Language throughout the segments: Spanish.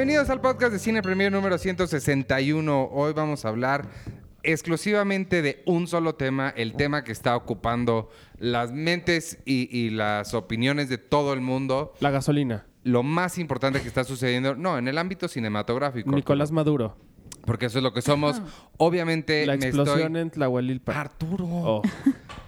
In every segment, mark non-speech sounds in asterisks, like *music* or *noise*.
Bienvenidos al podcast de Cine Premier número 161. Hoy vamos a hablar exclusivamente de un solo tema, el tema que está ocupando las mentes y, y las opiniones de todo el mundo. La gasolina. Lo más importante que está sucediendo, no, en el ámbito cinematográfico. Nicolás Maduro. Porque eso es lo que somos. Obviamente La me explosión estoy... en Tlahuelilpa. Arturo. Oh.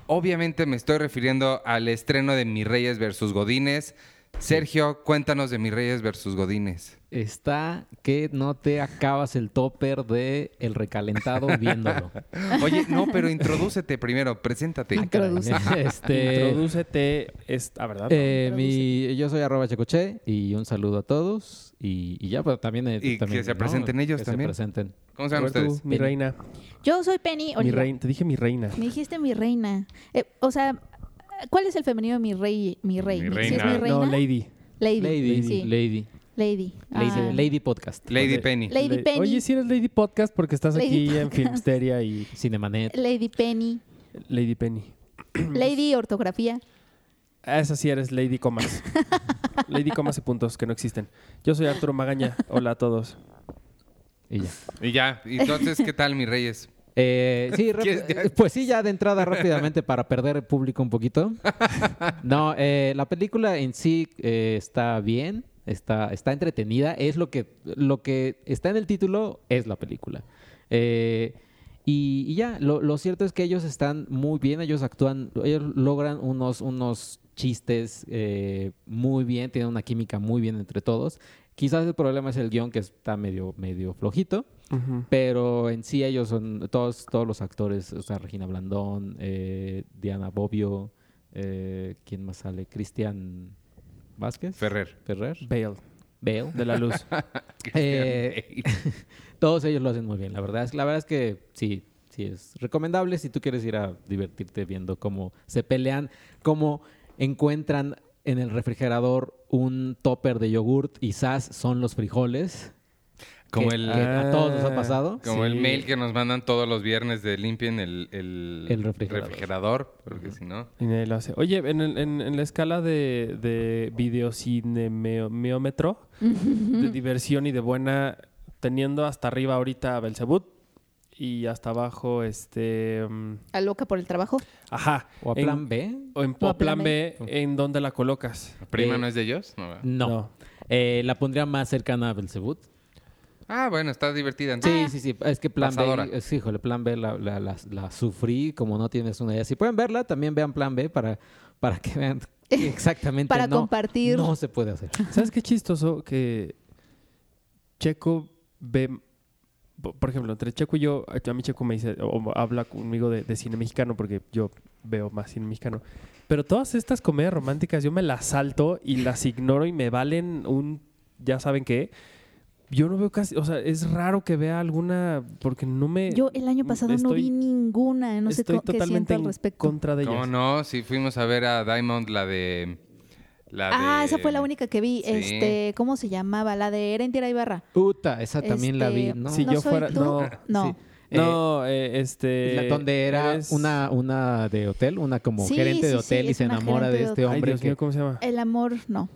Obviamente me estoy refiriendo al estreno de Mis Reyes versus Godines. Sergio, cuéntanos de Mis Reyes versus Godines. Está que no te acabas el topper de el recalentado viéndolo. *laughs* Oye, no, pero introdúcete primero, preséntate. Introduce. *laughs* este, Introdúcete. Es, ah, ¿verdad? eh, mi- yo soy arroba checoche y un saludo a todos. Y, y ya, pero también... eh, Y también, que se presenten ellos que también. se presenten. ¿Cómo se llaman tú, ustedes? mi Penny. reina. Yo soy Penny Mi reina. Te dije mi reina. Me dijiste mi reina. Eh, o sea, ¿cuál es el femenino de mi rey? Mi rey. Mi ¿Sí es reina. mi reina? No, lady. Lady. Lady, Sí. Lady, Lady. Lady, Ah. Lady Podcast. Lady. Penny. Lady La- Penny. Oye, si eres Lady Podcast porque estás Lady aquí en. Filmsteria y Cinemanet. Lady Penny. Lady Penny. *clears throat* Lady Ortografía. Ah, Esa sí eres Lady Comas. *laughs* Lady Comas y puntos que no existen. Yo soy Arturo Magaña. Hola a todos. Y ya. Y ya, entonces, ¿qué tal, Mis Reyes? Eh, sí, rap- *laughs* ¿Quieres- eh, pues sí, ya de entrada rápidamente para perder el público un poquito. *laughs* No, eh, la película en sí eh, está bien, está, está entretenida, es lo que, lo que está en el título, es la película. Eh, y, y ya, lo, lo cierto es que ellos están muy bien, ellos actúan, ellos logran unos, unos chistes eh, muy bien, tienen una química muy bien entre todos. Quizás el problema es el guion que está medio, medio flojito. Pero en sí ellos son todos, todos los actores, o sea, Regina Blandón, eh, Diana Bobbio, eh, ¿quién más sale? Cristian Vázquez. Ferrer. Ferrer. Bale. Bale. De la luz. *laughs* Eh, *laughs* todos ellos lo hacen muy bien. La verdad es, la verdad es que sí, sí es recomendable si tú quieres ir a divertirte viendo cómo se pelean, cómo encuentran en el refrigerador un topper de yogurt y sas son los frijoles. Como que- el, que a todos nos ha pasado. como el mail que nos mandan todos los viernes de limpien el, el, El refrigerador. refrigerador, porque si no... Y nadie lo hace. Oye, en, el- en- en la escala de, de videocinemeómetro, de diversión y de buena, teniendo hasta arriba ahorita a Belzebut y hasta abajo, este. mm, A loca por el trabajo. ajá. O a en- plan B. O en O a plan plan B, ¿en dónde la colocas? ¿La prima Eh, no es de ellos? No. No. Eh, la pondría más cercana a Belzebut. Ah, bueno, está divertida. Sí, sí, sí. Es que Plan Pasadora. B, es, híjole, Plan B la, la- la- la sufrí como no tienes una idea. Si pueden verla, también vean Plan B para, para que vean *laughs* exactamente Para no, compartir. no se puede hacer. ¿Sabes qué chistoso? Que Checo ve. po- Por ejemplo, entre Checo y yo, a a mí Checo me dice, o habla conmigo de, de cine mexicano, porque yo veo más cine mexicano. Pero todas estas comedias románticas yo me las salto y las ignoro y me valen un. Ya saben qué. Yo no veo casi. O sea, es raro que vea alguna. Porque no me. Yo el año pasado no vi ninguna. No sé estoy co- qué totalmente siento al respecto. contra de ¿Cómo ellas. no? Sí, fuimos a ver a Diamond, la de... La Ah, de- esa fue la única que vi. Sí. Este, ¿cómo se llamaba? La de Erendira Ibarra. Uta, esa también la vi, Este, ¿no? Si ¿No yo soy fuera. tú? No. No. Sí. Eh, No, eh, este. la- donde era eres- una, una de hotel, una como Sí, gerente de sí, hotel sí, y se enamora de de este Ay, hombre Dios que mío, ¿cómo se llama? El amor, no.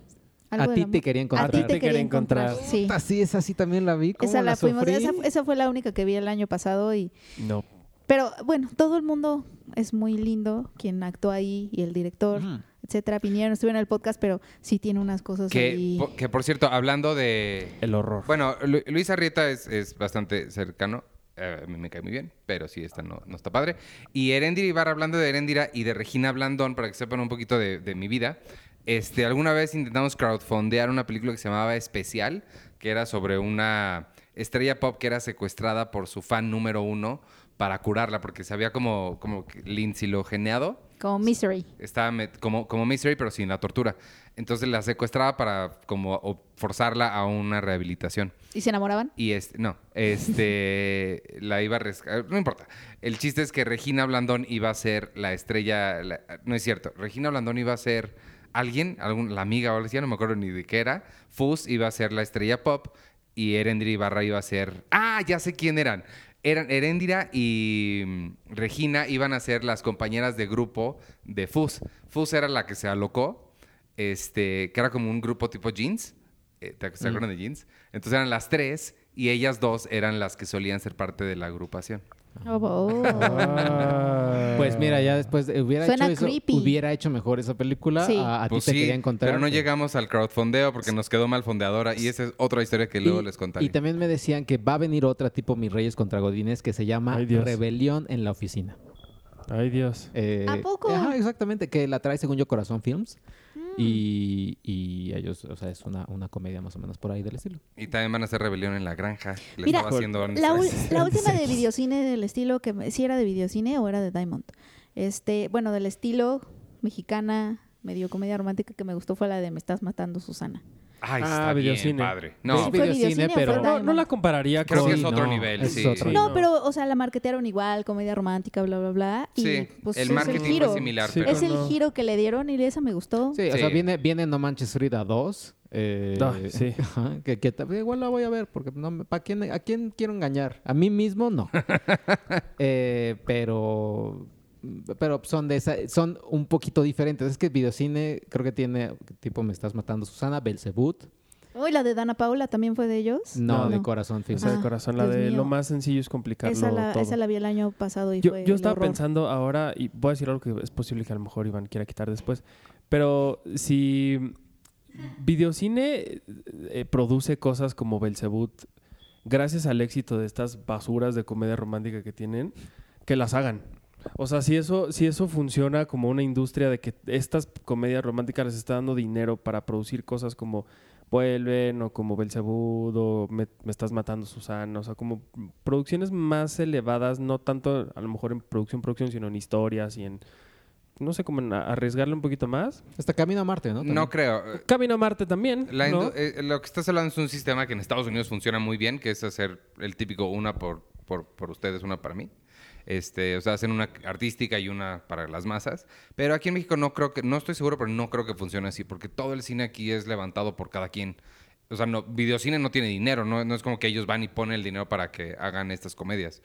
Algo a ti te quería A encontrar. ti te quería encontrar. Sí. Así, esa sí también la vi. ¿Cómo Esa la, fuimos. Esa, esa fue la única que vi el año pasado y No. pero bueno, todo el mundo es muy lindo quien actúa ahí y el director, Ujú. etcétera. Vinieron, estuvieron en el podcast, pero sí tiene unas cosas Que, ahí. po- que por cierto, hablando de... El horror. Bueno, Lu- Luis Arrieta es, es bastante cercano. eh, a mí me cae muy bien, pero sí, esta no, no está padre. Y Erendira Ibarra, hablando de Erendira y de Regina Blandón, para que sepan un poquito de, de mi vida, este, alguna vez intentamos crowdfundear una película que se llamaba Especial, que era sobre una estrella pop que era secuestrada por su fan número uno para curarla, porque se había como, como lincilogeneado. Como Misery. Estaba como, como Mystery, pero sin la tortura. Entonces la secuestraba para como forzarla a una rehabilitación. ¿Y se enamoraban? Y este, no, este, *laughs* la iba a rescatar, no importa. El chiste es que Regina Blandón iba a ser la estrella, la- no es cierto, Regina Blandón iba a ser alguien, algún, la amiga o algo así, no me acuerdo ni de qué era. Fus iba a ser la estrella pop y Erendira Ibarra iba a ser, ah, ya sé quién eran. Eran Erendira y mm, Regina iban a ser las compañeras de grupo de Fus. Fus era la que se alocó, este, que era como un grupo tipo jeans. Eh, ¿Te se acuerdan de Jeans? Entonces eran las tres y ellas dos eran las que solían ser parte de la agrupación. Oh, oh. Ah. Pues mira, ya después de- hubiera Suena hecho eso, creepy. hubiera hecho mejor esa película. Sí. A, a Pues ti te sí, quería encontrar. pero no llegamos al crowdfundeo porque nos quedó mal fondeadora y esa es otra historia que luego y, les contaré. y también me decían que va a venir otra tipo Mis Reyes contra Godines que se llama Ay. Rebelión en la oficina. Ay, Dios. Eh, ¿A poco? Ajá, exactamente, que la trae según yo Corazón Films. Mm. Y, y ellos, o sea, es una, una comedia más o menos por ahí del estilo. Y también van a hacer rebelión en la granja. Mira, estaba haciendo La, última de *laughs* videocine del estilo que me- sí era de videocine o era de Diamond. Este, bueno, del estilo mexicana, medio comedia romántica que me gustó fue la de Me estás matando, Susana. Ay, Ah, está bien, videocine. padre. Sí, No, ¿Fue videocine, pero- No, no la compararía Creo con... que es otro no, nivel, es sí. otro No, nivel. pero, o sea, la marketearon igual, comedia romántica, bla, bla, bla. Y, sí, pues, el es marketing giro. fue similar, Sí, pero Es el no. giro que le dieron y esa me gustó. Sí, o sea, viene, viene No Manches Frida 2. eh, Ah, sí. *laughs* que, igual la voy a ver porque no me- ¿pa quién, ¿a quién quiero engañar? A mí mismo no. *laughs* Eh, pero pero son de esa, son un poquito diferentes. Es que videocine creo que tiene tipo Me estás matando Susana, Belzebut. Uy, la de Dana Paula también fue de ellos. No, de No. Corazón Films. Esa de Ah, corazón, la Dios de mío. lo más sencillo es complicarlo Esa la, todo. esa la vi el año pasado y yo, fue yo estaba horror. pensando ahora, y voy a decir algo que es posible que a lo mejor Iván quiera quitar después, pero si Videocine eh, produce cosas como Belzebut, gracias al éxito de estas basuras de comedia romántica que tienen, que las hagan. O sea, si eso, si eso funciona como una industria de que estas comedias románticas les está dando dinero para producir cosas como Vuelven o como Belzebud o me, Me estás matando Susana, o sea, como producciones más elevadas, no tanto a lo mejor en producción, producción, sino en historias y en, no sé, como en arriesgarle un poquito más. Hasta Camino a Marte, ¿no? no creo. Camino a Marte también, La eh, lo que estás hablando es un sistema que en Estados Unidos funciona muy bien, que es hacer el típico una por, por, por ustedes, una para mí. Este, o sea, hacen una artística y una para las masas. Pero aquí en México no creo que, no estoy seguro, pero no creo que funcione así, porque todo el cine aquí es levantado por cada quien. O sea, no, videocine no tiene dinero, no, no es como que ellos van y ponen el dinero para que hagan estas comedias.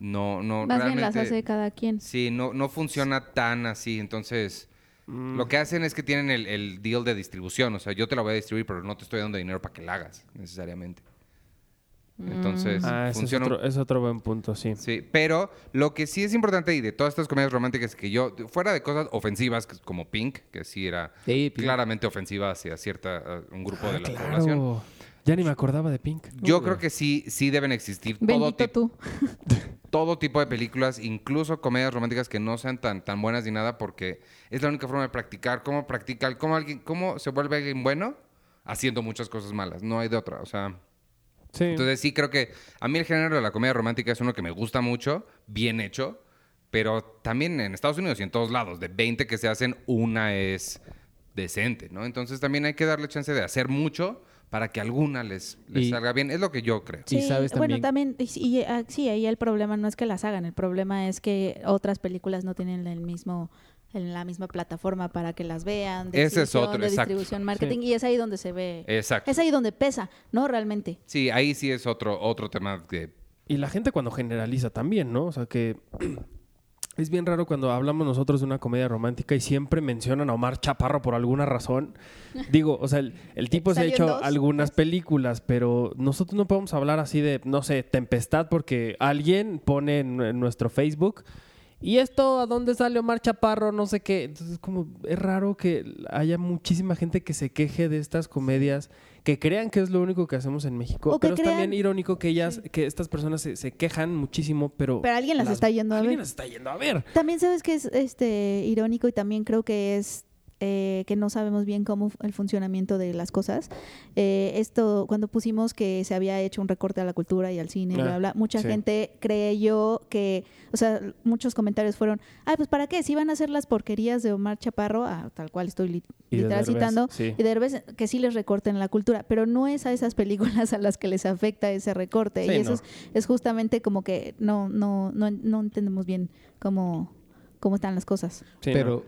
No, no, Más bien las hace cada quien. Sí, no, no funciona tan así. Entonces, lo que hacen es que tienen el, el deal de distribución. O sea, yo te la voy a distribuir, pero no te estoy dando dinero para que la hagas, necesariamente. Entonces, Ah, ese es funciona. otro, es otro buen punto, sí. Sí, pero lo que sí es importante y de todas estas comedias románticas que yo, fuera de cosas ofensivas como Pink, que sí era Sí, claramente ofensiva hacia cierta uh, un grupo de la población. Ya ni me acordaba de Pink. Yo creo que sí, sí deben existir todo, tú. *laughs* todo tipo de películas, incluso comedias románticas que no sean tan, tan buenas ni nada, porque es la única forma de practicar. ¿Cómo practicar? ¿Cómo, alguien, ¿Cómo se vuelve alguien bueno? Haciendo muchas cosas malas. No hay de otra. O sea, Sí. entonces sí creo que a mí el género de la comedia romántica es uno que me gusta mucho, bien hecho, pero también en Estados Unidos y en todos lados, de 20 que se hacen, una es decente, ¿no? Entonces también hay que darle chance de hacer mucho para que alguna les, les Y- salga bien. Es lo que yo creo. Sí, sabes Bueno, también- también, y, y, ah, sí, ahí el problema no es que las hagan, el problema es que otras películas no tienen el mismo en la misma plataforma para que las vean, de Ese es otro, de exacto. distribución, marketing, y es ahí donde se ve, Exacto. es ahí donde pesa, ¿no? Realmente. Sí, ahí sí es otro, otro tema que... Y la gente cuando generaliza también, ¿no? O sea que *clears throat* es bien raro cuando hablamos nosotros de una comedia romántica y siempre mencionan a Omar Chaparro por alguna razón. *laughs* Digo, o sea, el, el tipo se ha hecho dos, algunas películas, pero nosotros no podemos hablar así de, no sé, Tempestad porque alguien pone en, en nuestro Facebook. ¿Y esto a dónde sale Omar Chaparro? No sé qué. Entonces, como es raro que haya muchísima gente que se queje de estas comedias, que crean que es lo único que hacemos en México. O pero es también irónico que ellas, que estas personas se, se quejan muchísimo, pero. Pero alguien las está yendo a alguien ver. las está yendo a ver. También sabes que es este irónico y también creo que es eh, que no sabemos bien cómo el funcionamiento de las cosas. Eh, esto, cuando pusimos que se había hecho un recorte a la cultura y al cine, bla, Ah, bla, mucha sí. gente creyó que, o sea, muchos comentarios fueron, ay, pues ¿para qué? Si van a hacer las porquerías de Omar Chaparro, ah, tal cual estoy li- Y de literal citando, sí. y de Derbez, que sí les recorten la cultura, pero no es a esas películas a las que les afecta ese recorte. Sí, y eso no. es, es justamente como que no, no, no, no entendemos bien cómo, cómo están las cosas. Sí, Pero.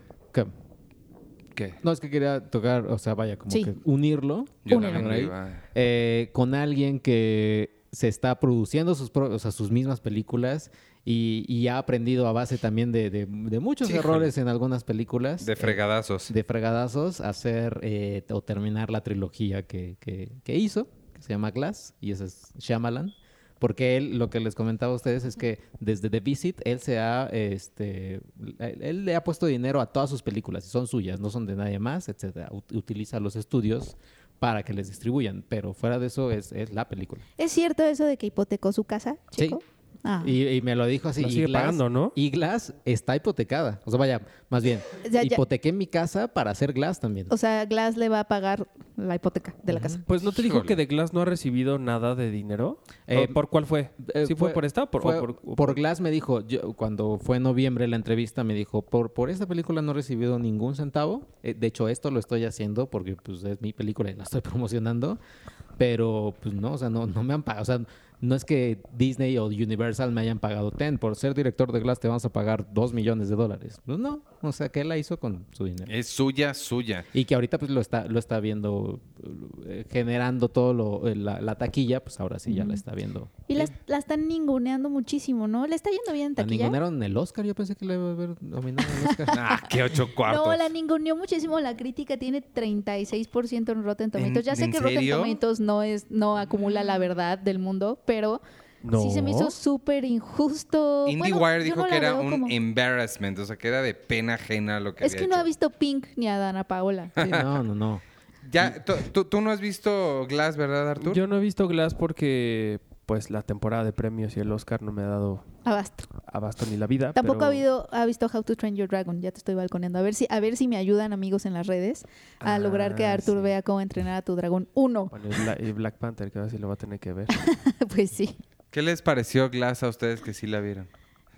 ¿Qué? No, es que quería tocar, o sea, vaya, como Sí. que unirlo Yo Únelo. también Ahí. iba- eh, con alguien que se está produciendo sus, pro- o sea, sus mismas películas Y, y ha aprendido a base también de, de- de muchos Híjole. errores en algunas películas. De eh, fregadazos. de fregadazos a hacer eh, o terminar la trilogía que, que- que hizo, que se llama Glass, y ese es Shyamalan. Porque él, lo que les comentaba a ustedes es que desde The Visit, él se ha, este, él, le ha puesto dinero a todas sus películas, y son suyas, no son de nadie más, etcétera. Ut- Utiliza los estudios para que les distribuyan, pero fuera de eso es, es la película. ¿Es cierto eso de que hipotecó su casa, Sí. Ah. Y, y me lo dijo así. Y sigue Glass- pagando, ¿no? Y Glass está hipotecada. O sea, vaya, más bien, *laughs* Ya, ya. hipotequé mi casa para hacer Glass también. O sea, Glass le va a pagar la hipoteca de la casa. Pues no te dijo Híjole. que The Glass no ha recibido nada de dinero. Eh, ¿O ¿Por cuál fue? Eh, ¿Sí fue, por esta o por, o por- o por por- Glass me dijo, yo- cuando fue en noviembre la entrevista, me dijo, por, por esta película no he recibido ningún centavo. Eh, de hecho, esto lo estoy haciendo porque pues, es mi película y la estoy *laughs* promocionando. Pero, pues no, o sea, no, no me han pagado. O sea, no es que Disney o Universal me hayan pagado 10. Por ser director de Glass te vamos a pagar 2 millones de dólares. Pues no, o sea, que él la hizo con su dinero. Es suya, suya. Y que ahorita pues lo está, lo está viendo, eh, generando todo lo, eh, la, la taquilla, pues ahora sí ya la está viendo. Y la, la están ninguneando muchísimo, ¿no? Le está yendo bien en La taquilla. ningunearon el Oscar, yo pensé que le iba a haber nominado el Oscar. *laughs* Ah, qué ocho cuartos. No, la ninguneó muchísimo. La crítica tiene 36% en Rotten Tomatoes. Ya sé en que Rotten serio? Tomatoes no es no acumula la verdad del mundo, pero sí se me No. hizo súper injusto. Bueno, IndieWire yo dijo no que era un como- embarrassment, o sea, que era de pena ajena lo que Es había que no ha visto Pink ni a Dana Paola. *laughs* Sí, no, no, no. Ya, tú, tú- tú no has visto Glass, ¿verdad, Artur? Yo no he visto Glass porque pues la temporada de premios y el Oscar no me ha dado Abasto. abasto ni la vida. Tampoco pero- ha, habido, ha visto How to Train Your Dragon. Ya te estoy balconeando. A ver si, a ver si me ayudan amigos en las redes a Ah, lograr que Arthur sí. vea cómo entrenar a tu dragón 1. Bueno, y Bla- y Black Panther, que ahora sí lo va a tener que ver. *laughs* pues sí. ¿Qué les pareció Glass a ustedes que sí la vieron?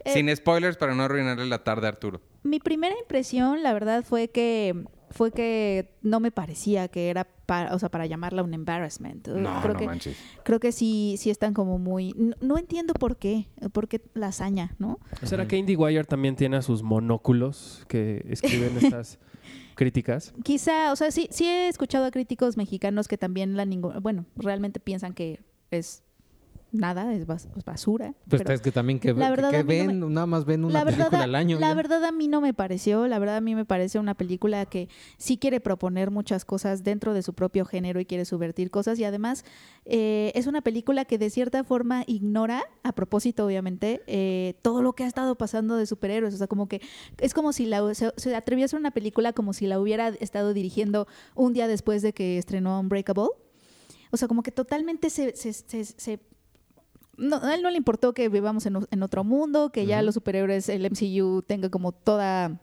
Eh, Sin spoilers para no arruinarle la tarde a Arturo. Mi primera impresión, la verdad, fue que fue que no me parecía que era para, o sea, para llamarla un embarrassment. No, creo no que manches. creo que sí sí están como muy no, no entiendo por qué, por qué la hazaña, ¿no? ¿Será que IndieWire también tiene a sus monóculos que escriben *laughs* estas críticas? Quizá, o sea, sí sí he escuchado a críticos mexicanos que también la ningún, bueno, realmente piensan que es nada, es bas- es basura. Pues pero- es que también que, la verdad que no ven, nada más ven una la verdad, película al año. la ya. verdad a mí no me pareció, la verdad a mí me parece una película que sí quiere proponer muchas cosas dentro de su propio género y quiere subvertir cosas y además eh, es una película que de cierta forma ignora, a propósito obviamente, eh, todo lo que ha estado pasando de superhéroes, o sea, como que es como si la, se, se atrevió a hacer una película como si la hubiera estado dirigiendo un día después de que estrenó Unbreakable. O sea, como que totalmente se, se- se- se no, a él no le importó que vivamos en, otro mundo, que ya los superhéroes, el MCU tenga como toda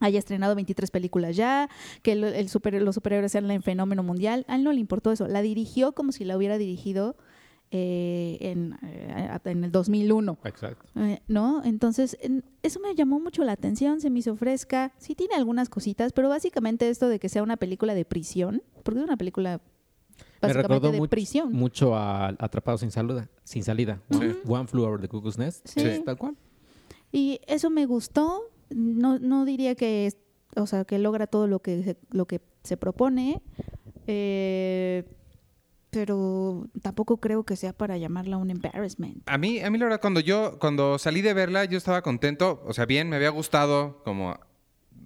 haya estrenado 23 películas ya, que el, el super- los superhéroes sean el fenómeno mundial. A él no le importó eso. La dirigió como si la hubiera dirigido eh, en, eh, en el 2001. Exacto. Eh, ¿No? Entonces, en- eso me llamó mucho la atención, se me hizo fresca. Sí tiene algunas cositas, pero básicamente esto de que sea una película de prisión, porque es una película básicamente recordó de mucho, prisión. mucho a Atrapado sin salida. Sin salida. One, Sí. One Flew Over the Cuckoo's Nest. Sí. Tal cual. Y eso me gustó. No, no diría que, es- o sea, que logra todo lo que se, lo que se propone. Eh, pero tampoco creo que sea para llamarla un embarrassment. A mí, a mí la verdad, cuando yo, cuando salí de verla, yo estaba contento. O sea, bien, me había gustado como...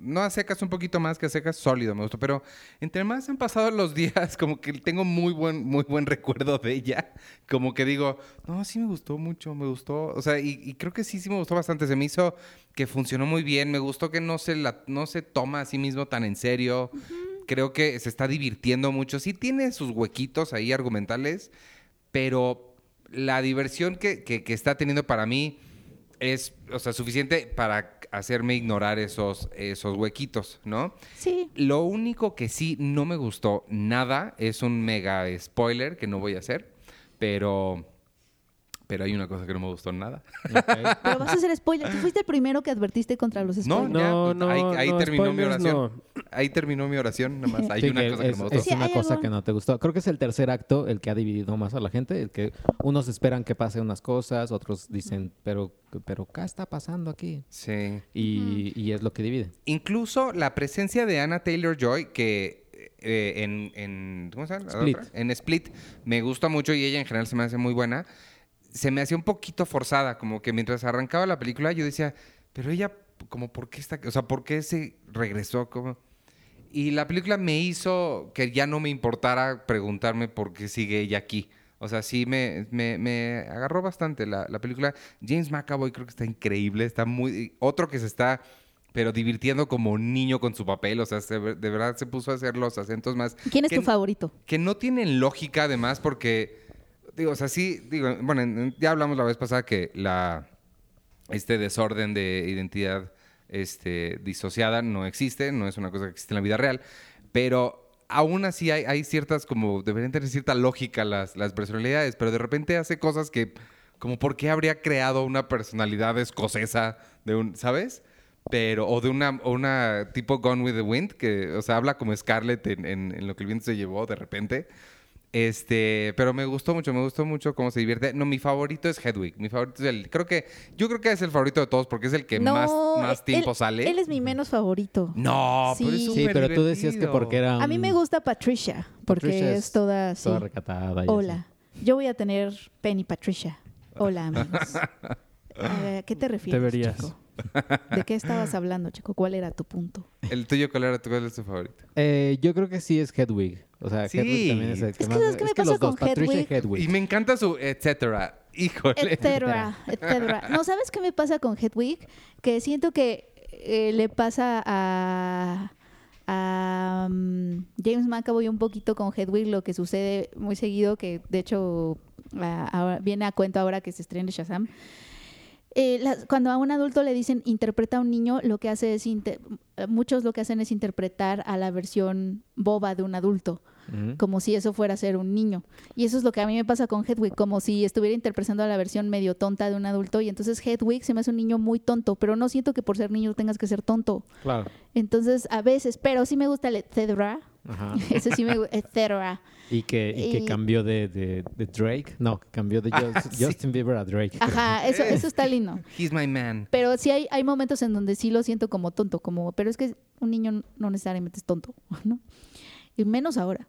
No a secas un poquito más que a secas, sólido me gustó. Pero entre más han pasado los *laughs* días, como que tengo muy buen, muy buen recuerdo de ella. Como que digo, no, sí me gustó mucho, me gustó. O sea, y, y creo que sí, sí me gustó bastante. Se me hizo que funcionó muy bien. Me gustó que no se, la, no se toma a sí mismo tan en serio. Creo que se está divirtiendo mucho. Sí tiene sus huequitos ahí argumentales, pero la diversión que, que- que está teniendo para mí es, o sea, suficiente para hacerme ignorar esos, esos huequitos, ¿no? Sí, Lo único que sí no me gustó nada es un mega spoiler que no voy a hacer, pero, pero hay una cosa que no me gustó nada. *laughs* pero vas a hacer spoiler. Tú fuiste el primero que advertiste contra los No, spoilers. No, pues, no, ahí, ahí no, terminó mi oración. no. Ahí terminó mi oración, nada más. Hay Sí, una que cosa que es, no me gustó. es Sí, una cosa algo- que no te gustó. Creo que es el tercer acto el que ha dividido más a la gente. El que unos esperan que pase unas cosas, otros dicen, pero, pero ¿qué está pasando aquí? Sí. Y, y es lo que divide. Incluso la presencia de Anna Taylor Joy, que eh, en, en. ¿Cómo se llama? la Split. En Split me gusta mucho y ella en general se me hace muy buena. Se me hacía un poquito forzada, como que mientras arrancaba la película yo decía, pero ella, como, ¿por qué está, o sea, por qué se regresó? Como... Y la película me hizo que ya no me importara preguntarme por qué sigue ella aquí. O sea, sí me, me, me agarró bastante la, la película. James McAvoy creo que está increíble, está muy... Otro que se está pero divirtiendo como un niño con su papel, o sea, se- de verdad se puso a hacer los acentos más... ¿Quién es que- tu favorito? que no tienen lógica además porque digo, o sea, sí, digo, bueno, en- en- ya hablamos la vez pasada que la este desorden de identidad este disociada no existe, no es una cosa que existe en la vida real, pero aún así hay, hay ciertas como deberían tener cierta lógica las las personalidades, pero de repente hace cosas que como por qué habría creado una personalidad escocesa de un, ¿sabes? Pero, o de una, una tipo Gone with the Wind, que, o sea, habla como Scarlett en lo que el viento se llevó de repente. Este, pero me gustó mucho, me gustó mucho cómo se divierte. No, mi favorito es Hedwig. Mi favorito es el, creo que, yo creo que es el favorito de todos porque es el que no, más, más él- tiempo sale. Él es mi menos favorito. No, pero es Sí. Sí, súper pero tú decías que porque era. A mí me gusta Patricia, porque Patricia es, toda así. Toda recatada. y así. Hola, yo voy a tener Penny Patricia. Hola, amigos. A *laughs* ¿A qué te refieres, Deberías. chico? ¿De qué estabas hablando, chico? ¿Cuál era tu punto? El tuyo, ¿cuál era tu, cuál es tu favorito? Eh, yo creo que sí es Hedwig. O sea, Sí. Hedwig también es el que Es que, más. ¿sabes qué me pasa los dos, con Patricia y Hedwig? Y me encanta su etcétera. Híjole. Etcétera, *laughs* etcétera. No, ¿sabes qué me pasa con Hedwig? Que siento que eh, le pasa a, a mm, James McAvoy un poquito con Hedwig lo que sucede muy seguido, que de hecho a- viene a cuento ahora que se estrena Shazam. Eh, las- cuando a un adulto le dicen interpreta a un niño, lo que hace es inter- muchos lo que hacen es interpretar a la versión boba de un adulto como si eso fuera a ser un niño. Y eso es lo que a mí me pasa con Hedwig, como si estuviera interpretando a la versión medio tonta de un adulto. Y entonces Hedwig se me hace un niño muy tonto, pero no siento que por ser niño tengas que ser tonto. Claro. Entonces, a veces, pero sí me gusta el etcétera. Ajá. *laughs* Ese sí me gusta, etcétera. Y que, y que Y- cambió de, de, de Drake. No, que cambió de Just- Ah, sí. Justin Bieber a Drake. Ajá, eso, eso está lindo. He's my man. Pero sí hay, hay momentos en donde sí lo siento como tonto, como, pero es que un niño no necesariamente es tonto, *laughs* ¿no? Y menos ahora.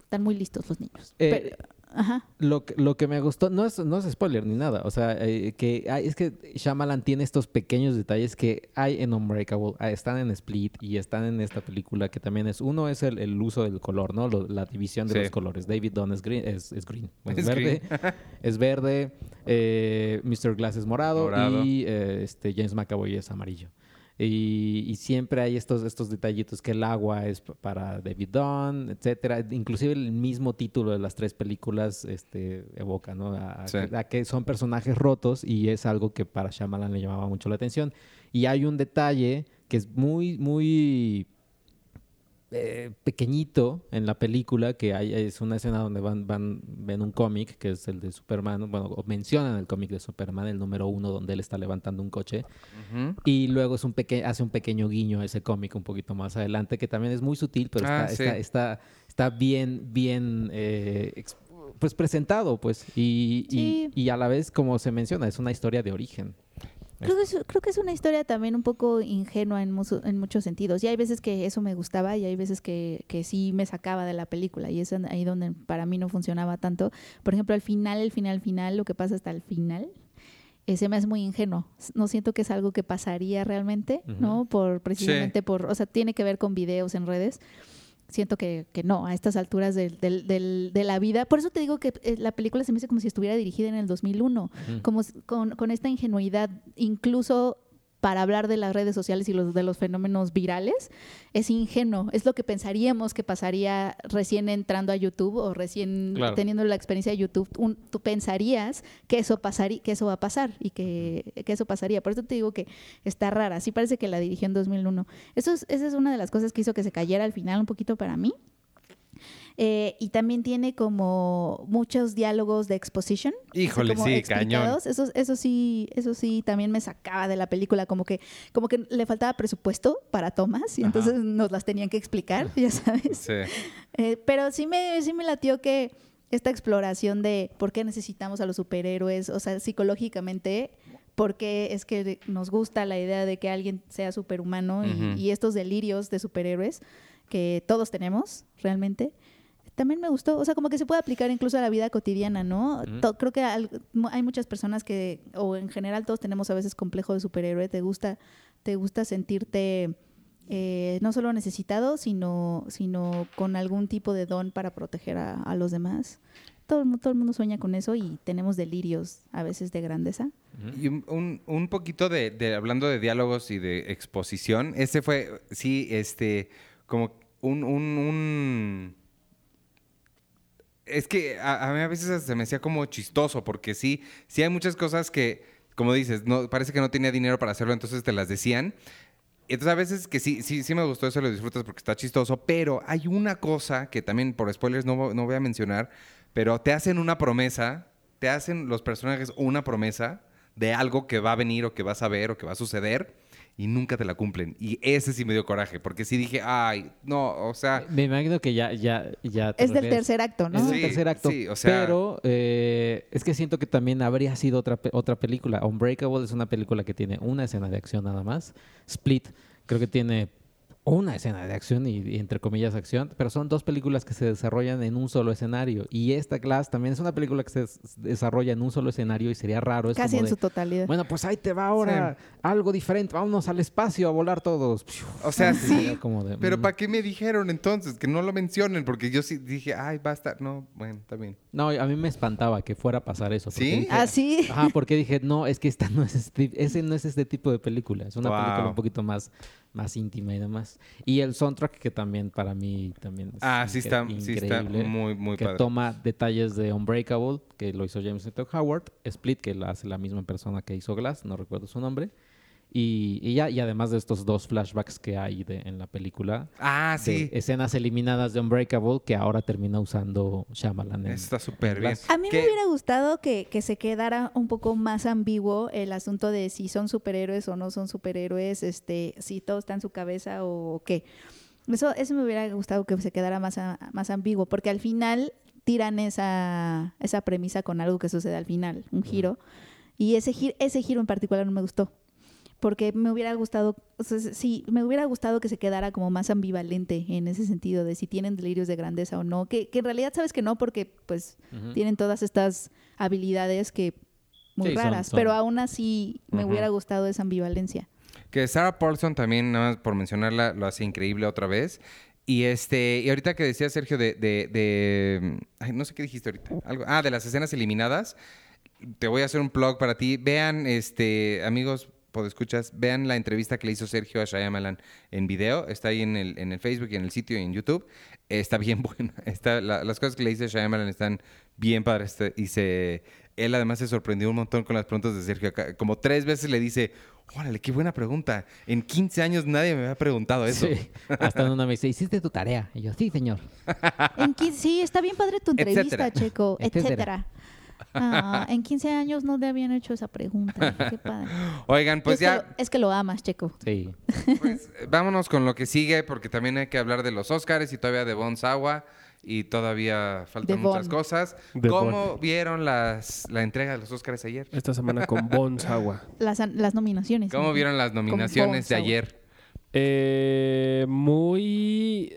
Están muy listos los niños. Eh, Pero- ajá. Lo, que- lo que me gustó, no es, no es spoiler ni nada, o sea, eh, que hay- es que Shyamalan tiene estos pequeños detalles que hay en Unbreakable, ah, están en Split y están en esta película que también es, uno es el, el uso del color, ¿no? Lo- la división de Sí. los colores. David Dunn es green, es, es green, bueno, es, Es verde, *laughs* es verde, eh, Mr. Glass es morado, Morado. y eh, este, James McAvoy es amarillo. Y, y siempre hay estos, estos detallitos que el agua es para David Dunn, etcétera. Inclusive el mismo título de las tres películas este, evoca, ¿no? Sí. a que son personajes rotos y es algo que para Shyamalan le llamaba mucho la atención. Y hay un detalle que es muy, muy eh, pequeñito en la película, que hay, es una escena donde van, van, ven un cómic, que es el de Superman, bueno, o mencionan el cómic de Superman, el número uno, donde él está levantando un coche. Y luego es un peque hace un pequeño guiño a ese cómic un poquito más adelante, que también es muy sutil, pero Ah, está, sí. está, está, está bien, bien eh, pues presentado, pues. Y, y a la vez, como se menciona, es una historia de origen. Creo que, es, creo que es una historia también un poco ingenua en, en muchos sentidos. Y hay veces que eso me gustaba y hay veces que, que sí me sacaba de la película. Y es ahí donde para mí no funcionaba tanto. Por ejemplo, al final, el final, final, lo que pasa hasta el final, eh, se me hace muy ingenuo. No siento que es algo que pasaría realmente, ¿no? Por precisamente por, o sea, tiene que ver con videos en redes. Siento que, que no, a estas alturas del- del- del- de la vida. Por eso te digo que eh, la película se me hace como si estuviera dirigida en el 2001 Ujú. como con, con esta ingenuidad, incluso para hablar de las redes sociales y los, de los fenómenos virales, es ingenuo. Es lo que pensaríamos que pasaría recién entrando a YouTube o recién Claro. teniendo la experiencia de YouTube. Un- tú pensarías que eso, pasaría, que eso va a pasar y que, que eso pasaría. Por eso te digo que está rara. Sí parece que la dirigió en 2001. Eso es, esa es una de las cosas que hizo que se cayera al final un poquito para mí. Eh, y también tiene como muchos diálogos de exposition. Híjole, como sí, cañón. Eso, eso sí, eso sí también me sacaba de la película, como que, como que le faltaba presupuesto para tomas y Ajá. entonces nos las tenían que explicar, *laughs* ya sabes. Sí. Eh, pero sí me, sí me latió que esta exploración de por qué necesitamos a los superhéroes, o sea, psicológicamente, por qué es que nos gusta la idea de que alguien sea superhumano y, estos delirios de superhéroes que todos tenemos realmente. También me gustó. O sea, como que se puede aplicar incluso a la vida cotidiana, ¿no? Creo que al- mu- hay muchas personas que, o en general todos tenemos a veces complejo de superhéroe. Te gusta, te gusta sentirte eh, no solo necesitado, sino, sino con algún tipo de don para proteger a, a los demás. Todo, el mu- todo el mundo sueña con eso y tenemos delirios a veces de grandeza. Y un, un- un poquito de, de- hablando de diálogos y de exposición, ese fue, sí, este, como un, un, un- es que a, a mí a veces se me hacía como chistoso, porque sí, sí hay muchas cosas que, como dices, no, parece que no tenía dinero para hacerlo, entonces te las decían. Entonces a veces que sí, sí, sí me gustó eso, lo disfrutas porque está chistoso, pero hay una cosa que también por spoilers no, no voy a mencionar, pero te hacen una promesa, te hacen los personajes una promesa de algo que va a venir o que vas a ver o que va a suceder y nunca te la cumplen. Y ese sí me dio coraje, porque sí dije, ay, no, o sea, Me imagino que ya, ya, ya. te Es del tercer acto, ¿no? Es Sí, el tercer acto. sí, o sea- Pero eh, es que siento que también habría sido otra, pe- otra película. Unbreakable es una película que tiene una escena de acción nada más. Split creo que tiene una escena de acción y, y entre comillas acción, pero son dos películas que se desarrollan en un solo escenario. Y esta Glass también es una película que se des- desarrolla en un solo escenario y sería raro. Es Casi como en de, su totalidad. Bueno, pues ahí te va ahora algo diferente. Vámonos al espacio a volar todos. o sea, sí, Sería como de, pero mm. ¿para qué me dijeron entonces? Que no lo mencionen, porque yo sí dije, ay, va a estar, no, bueno, está bien. No, a mí me espantaba que fuera a pasar eso. ¿Sí? dije, Ah, sí. Ajá, porque dije, no, es que esta no es este, ese no es este tipo de película. Es una Wow. película un poquito más, más íntima y demás. Y el soundtrack que también para mí también es Ah, sí está, sí está increíble, muy, muy que padre. toma detalles de Unbreakable, que lo hizo James Howard, Split, que lo hace la misma persona que hizo Glass, no recuerdo su nombre. Y, y ya, y además de estos dos flashbacks que hay de, en la película, Ah, sí, escenas eliminadas de Unbreakable que ahora termina usando Shyamalan. en- está súper bien. A mí me hubiera gustado que, que se quedara un poco más ambiguo el asunto de si son superhéroes o no son superhéroes, este, si todo está en su cabeza o qué. Eso, eso me hubiera gustado que se quedara más, a- más ambiguo, porque al final tiran esa, esa premisa con algo que sucede al final, un giro. Y ese, ese giro en particular no me gustó. Porque me hubiera gustado, o sea, sí, me hubiera gustado que se quedara como más ambivalente en ese sentido de si tienen delirios de grandeza o no. Que, que en realidad sabes que no, porque pues tienen todas estas habilidades que muy Sí, raras, son- pero aún así me hubiera gustado esa ambivalencia. Que Sarah Paulson también, nada más por mencionarla, lo hace increíble otra vez. Y este, y ahorita que decía Sergio de, de, de- ay, no sé qué dijiste ahorita. Algo, ah, de las escenas eliminadas. Te voy a hacer un plug para ti. Vean, este, amigos, escuchas, vean la entrevista que le hizo Sergio a Shyamalan en video. Está ahí en el, en el Facebook y en el sitio y en YouTube. Está bien *laughs* buena. Está, la- las cosas que le dice Shyamalan están bien padres. Este, Y se, él además se sorprendió un montón con las preguntas de Sergio. Como tres veces le dice, órale, qué buena pregunta. En 15 años nadie me había preguntado eso. Sí. Hasta en una me dice, ¿hiciste tu tarea? Y yo, sí, señor. En 15 sí, está bien padre tu *laughs* entrevista, Etcétera. Checo, Etcétera. etcétera. Ah, en 15 años no te habían hecho esa pregunta. Qué padre. *laughs* Oigan, pues es, que ya... lo, es que lo amas, Checo. Sí. *laughs* Pues, vámonos con lo que sigue, porque también hay que hablar de los Oscars y todavía de Bon Sawa y todavía faltan De muchas Bon. cosas. De ¿Cómo vieron las, la entrega de los Oscars ayer? Esta semana con Bon Sawa. *laughs* Las, las nominaciones. ¿Cómo ¿no? vieron las nominaciones de Bon ayer? Eh, muy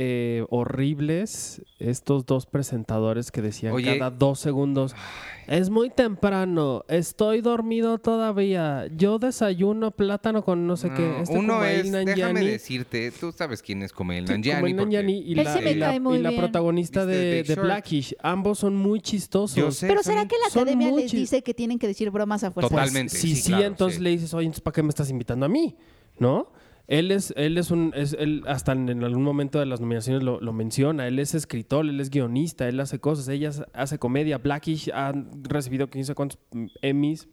eh, horribles estos dos presentadores que decían Oye. cada dos segundos. Es muy temprano, estoy dormido todavía. Yo desayuno plátano con no sé qué. Este uno Kumail es, Nanjiani- déjame decirte, tú sabes quién es Kumail Nanjiani. Nanjiani y la, y la- y la protagonista ¿Viste de, de? Blackish. Ambos son muy chistosos. Sé, Pero son- ¿será que la academia les chis- dice que tienen que decir bromas a fuerza? Totalmente. Sí, sí, sí, claro, entonces sí. le dices, oye, entonces, ¿para qué me estás invitando a mí? ¿No? Él es, él es un, es, él hasta en, algún momento de las nominaciones lo, lo menciona. Él es escritor, él es guionista, él hace cosas, ella hace comedia. Blackish ha recibido 15 cuantos Emmys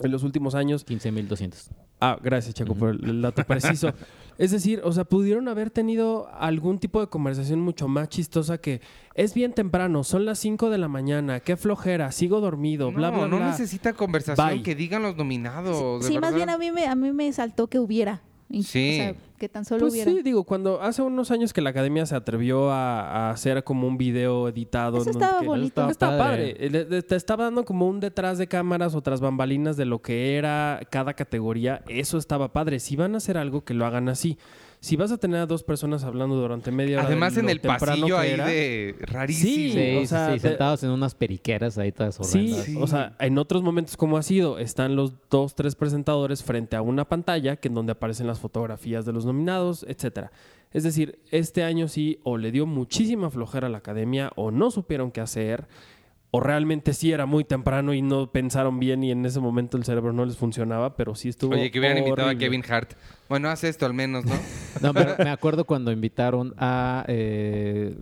en los últimos años. 15.200. Ah, gracias, Chaco, por el, dato preciso. *laughs* es decir, o sea, pudieron haber tenido algún tipo de conversación mucho más chistosa que es bien temprano, son las 5 de la mañana, qué flojera, sigo dormido, bla, no, bla, no bla. necesita conversación, Bye. que digan los nominados. de Sí, más bien a mí, me, a mí me saltó que hubiera. Y- Sí. O sea, que tan solo Pues hubiera. sí, digo, cuando hace unos años que la academia se atrevió a, a hacer como un video editado. Eso estaba que- bonito. Estaba padre. padre. Le- Te estaba dando como un detrás de cámaras o tras bambalinas de lo que era cada categoría. Eso estaba padre. Si van a hacer algo, que lo hagan así. Si vas a tener a dos personas hablando durante media hora. Además de en el pasillo ahí era, de rarísimo. Sí, Sí, o sí, sea, sí, te- sentados en unas periqueras ahí todas Sí, horrendas. o sea, en otros momentos como ha sido, están los dos, tres presentadores frente a una pantalla que en donde aparecen las fotografías de los nominados, etcétera. Es decir, este año sí o le dio muchísima flojera a la academia o no supieron qué hacer o realmente sí era muy temprano y no pensaron bien y en ese momento el cerebro no les funcionaba, pero sí estuvo Oye, que hubieran invitado a. Kevin Hart. Bueno, haz esto al menos, ¿no? *laughs* No, pero me acuerdo cuando invitaron a eh,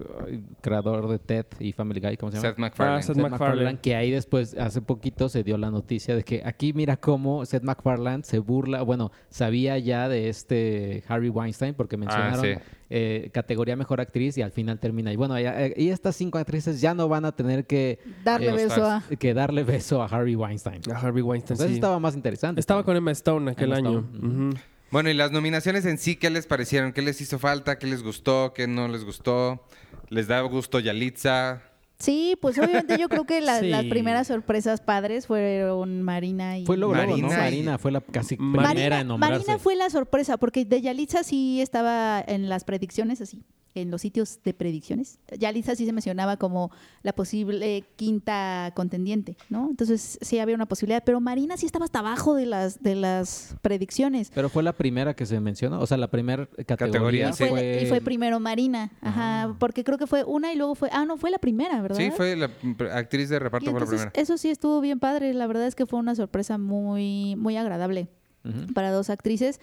creador de TED y Family Guy, ¿cómo se llama? Seth MacFarlane. Ah, Seth Seth MacFarlane. MacFarlane, que ahí después, hace poquito, se dio la noticia de que aquí mira cómo Seth MacFarlane se burla, bueno, sabía ya de este Harry Weinstein porque mencionaron sí. eh, categoría mejor actriz y al final termina. Y bueno, ya, eh, y estas cinco actrices ya no van a tener que, Darle Eh, beso a... que darle beso a Harry Weinstein. A Harvey Weinstein, Entonces sí. estaba más interesante. Estaba con Emma Stone aquel Emma año. Stone. Bueno, y las nominaciones en sí, ¿qué les parecieron? ¿Qué les hizo falta? ¿Qué les gustó? ¿Qué no les gustó? ¿Les da gusto Yalitza? Sí, pues obviamente yo creo que la- *laughs* Sí. las primeras sorpresas padres fueron Marina y... Fue luego, luego, ¿no? Marina Marina fue la casi Marina- primera en nombrarse. Marina fue la sorpresa, porque de Yalitza sí estaba en las predicciones, así, en los sitios de predicciones. Yalitza sí se mencionaba como la posible quinta contendiente, ¿no? Entonces sí había una posibilidad, pero Marina sí estaba hasta abajo de las, de las predicciones. Pero fue la primera que se mencionó, o sea, la primera categoría, Categoría, Y sí. fue, y fue primero Marina, ajá, porque creo que fue una y luego fue, ah, no, fue la primera, ¿verdad? Sí, fue la actriz de reparto fue la primera. eso sí estuvo bien padre, la verdad es que fue una sorpresa muy, muy agradable para dos actrices.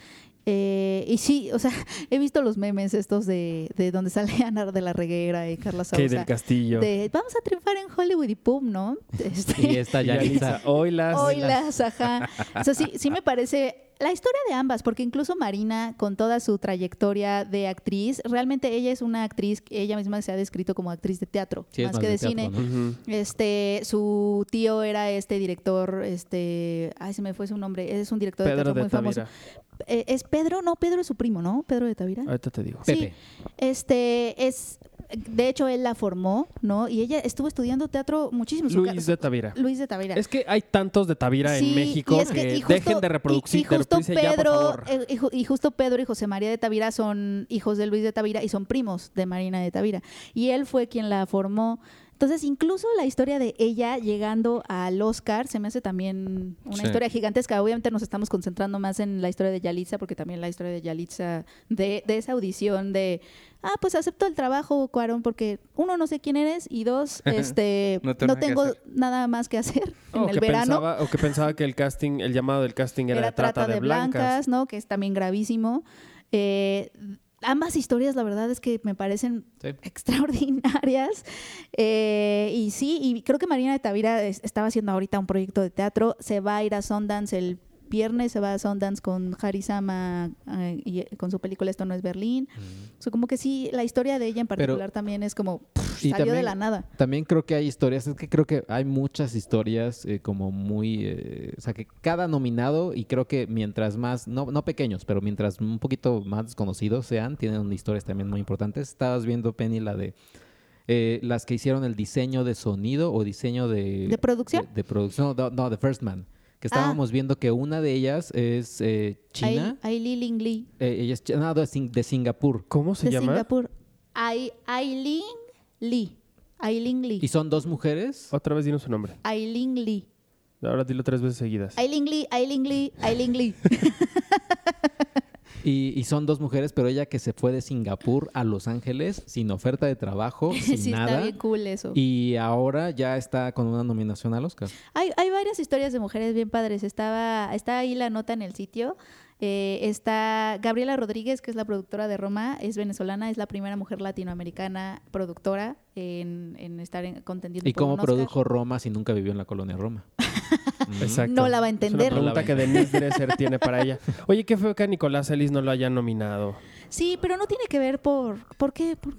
Eh, y sí, o sea, *laughs* he visto los memes estos de, de donde sale *laughs* Ana de la Reguera y Carla Sousa. del Castillo. De vamos a triunfar en Hollywood y pum, ¿no? *laughs* Este, Y esta. Yalitza, Oilas. Oilas, ajá. O sea, sí, sí me parece la historia de ambas, porque incluso Marina, con toda su trayectoria de actriz, realmente ella es una actriz, ella misma se ha descrito como actriz de teatro, Sí, más más que de, de teatro, cine. Este, su tío era este director, este, ay, se me fue su nombre, es un director de teatro de muy famoso. Eh, es Pedro, no, Pedro es su primo, ¿no? Pedro de Tavira. Ahorita te digo. Sí, Pepe. este es, de hecho él la formó, ¿no? Y ella estuvo estudiando teatro muchísimo. Luis de Tavira. Luis de Tavira. Es que hay tantos de Tavira Sí, en México y es que, y justo- dejen de y- reproducir. Y, justo ya, por Pedro, favor. eh, y, y justo Pedro y José María de Tavira son hijos de Luis de Tavira y son primos de Marina de Tavira. Y él fue quien la formó. Entonces, incluso la historia de ella llegando al Oscar se me hace también una Sí. historia gigantesca. Obviamente nos estamos concentrando más en la historia de Yalitza, porque también la historia de Yalitza, de, de esa audición de, ah, pues acepto el trabajo, Cuarón, porque uno, no sé quién eres, y dos, *laughs* este, No no, tengo nada más que hacer *laughs* en o, el que verano pensaba, o que pensaba que el casting, el llamado del casting era, de trata, de blancas. ¿no? Que es también gravísimo. Eh, ambas historias, la verdad es que me parecen Sí. extraordinarias. Eh, y sí, y creo que Marina de Tavira es- estaba haciendo ahorita un proyecto de teatro. Se va a ir a Sundance el viernes, se va a Sundance con Harisama eh, y con su película Esto no es Berlín. O sea, como que sí, la historia de ella en Pero- particular también es como pff, salió de la nada. También creo que hay historias, es que creo que hay muchas historias eh, como muy, eh, o sea, que cada nominado y creo que mientras más, no, no pequeños, pero mientras un poquito más desconocidos sean, tienen historias también muy importantes. Estabas viendo, Penny, la de eh, las que hicieron el diseño de sonido o diseño de... ¿De producción? De, de producción, no, no, de First Man. Que Ah. estábamos viendo que una de ellas es eh, China. Ai- Aileen Ling Lee, Eh, ella es no, de, Sing- de Singapur. ¿Cómo se de llama? Singapur. Ai- Aileen Lee. Aileen Lee. Y son dos mujeres. Otra vez dinos su nombre. Aileen Lee. Ahora dilo tres veces seguidas. Aileen Lee, Aileen Lee, Aileen Lee. Y, y son dos mujeres, pero ella que se fue de Singapur a Los Ángeles sin oferta de trabajo, *laughs* sin sí, está nada. bien cool eso. Y ahora ya está con una nominación al Oscar. Hay, hay varias historias de mujeres bien padres. Estaba, está ahí la nota en el sitio. Eh, está Gabriela Rodríguez, que es la productora de Roma, es venezolana, es la primera mujer latinoamericana productora en, en estar en- contendiendo ¿Y por cómo un Oscar. produjo Roma si nunca vivió en la colonia Roma? *laughs* Mm. Exacto. No la va a Es entender. una pregunta que Denise Dresser *laughs* tiene para ella. Oye, qué feo que a Nicolás Ellis no lo hayan nominado. Sí, pero no tiene que ver por... ¿Por qué? Por-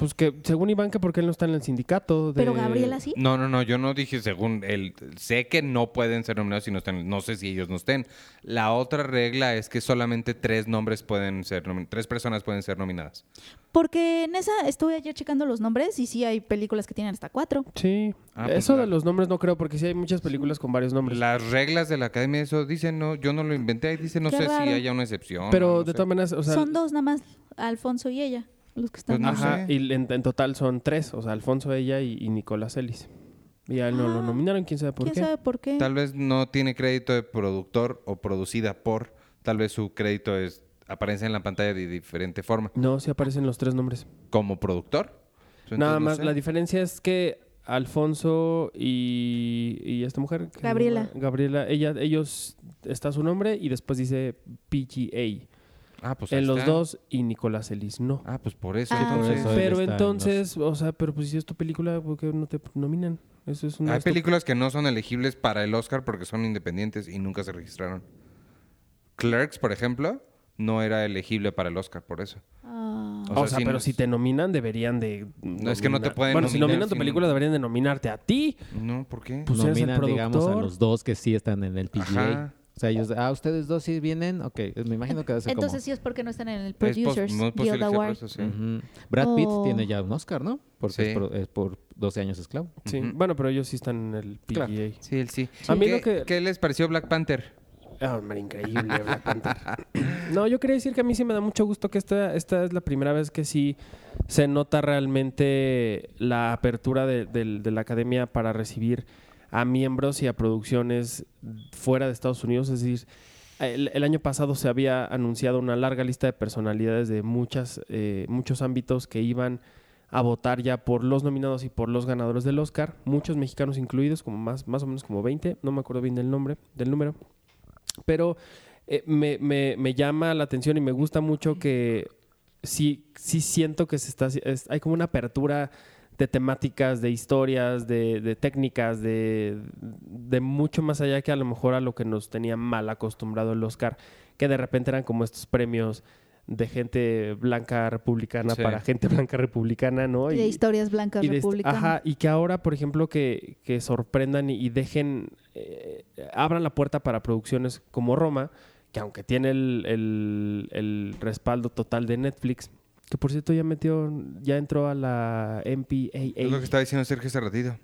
Pues que según Iván, que porque él no está en el sindicato. de- Pero Gabriela sí. No, no, no, yo no dije según él. Sé que no pueden ser nominados si no están. No sé si ellos no estén. La otra regla es que solamente tres nombres pueden ser tres personas pueden ser nominadas. Porque en esa estuve ayer checando los nombres y sí hay películas que tienen hasta cuatro. Sí. Ah, pues Eso de los nombres no creo, porque sí hay muchas películas con varios nombres. Las reglas de la academia, eso dicen, no, yo no lo inventé, ahí dice, no Qué sé raro. si haya una excepción. Pero no de sé. todas maneras, o sea. Son dos nada más, Alfonso y ella, los que están. Pues no Ajá, sé. y en, en total son tres, o sea, Alfonso, ella y, y Nicolás Ellis. Y a él no lo Ah, nominaron, quién sabe por ¿Quién qué. sabe por qué? Tal vez no tiene crédito de productor o producida por, tal vez su crédito es aparece en la pantalla de diferente forma. No, sí aparecen los tres nombres. Como productor. Entonces, Nada no más, sé. la diferencia es que Alfonso y, y esta mujer. Gabriela. Gabriela, ella, ellos, está su nombre y después dice PGA. Ah, pues en los está. dos y Nicolás Ellis no. Ah, pues por eso. Ah. entonces. Por eso él Pero en entonces, o sea, pero pues si es tu película, ¿por qué no te nominan? Eso es una Hay películas que no son elegibles para el Oscar porque son independientes y nunca se registraron. Clerks, por ejemplo, no era elegible para el Oscar por eso. Ah, O O, sea, sea, sí pero si te nominan, deberían de. No, es que no te nominar- pueden Bueno, si nominar nominan tu sin- película, deberían de nominarte a ti. No, ¿por qué? Pues eres el Nominan, digamos, a los dos que sí están en el PGA. Ajá. O sea, ellos, ah, ustedes dos sí vienen. Ok, me imagino que Entonces como... sí es porque no están en el Producers Guild Award. eso, sí. Ujú. Brad Pitt Oh. tiene ya un Oscar, ¿no? Porque Sí. es, por, es por 12 años esclavo. Sí, bueno, pero ellos sí están en el PGA. Claro. Sí, él sí. A mí ¿Qué, lo que- qué les pareció Black Panther? Ah, hombre, increíble Black Panther. *coughs* No, yo quería decir que a mí sí me da mucho gusto que esta, esta es la primera vez que sí se nota realmente la apertura de, del- de la academia para recibir a miembros y a producciones fuera de Estados Unidos. Es decir, el, año pasado se había anunciado una larga lista de personalidades de muchas, eh, muchos ámbitos que iban a votar ya por los nominados y por los ganadores del Oscar, muchos mexicanos incluidos, como más, más o menos como 20, no me acuerdo bien del nombre, del número. Pero eh, me, me- me llama la atención y me gusta mucho que sí, sí siento que se está, es- hay como una apertura de temáticas, de historias, de, de técnicas, de, de mucho más allá que a lo mejor a lo que nos tenía mal acostumbrado el Oscar, que de repente eran como estos premios de gente blanca republicana Sí. para gente *laughs* blanca republicana, ¿no? Y de historias blancas y de republicanas. Ajá, y que ahora, por ejemplo, que, que sorprendan y, y dejen, eh, abran la puerta para producciones como Roma, que aunque tiene el, el- el respaldo total de Netflix, que por cierto ya metió, ya entró a la MPAA. Es lo que estaba diciendo Sergio hace ratito.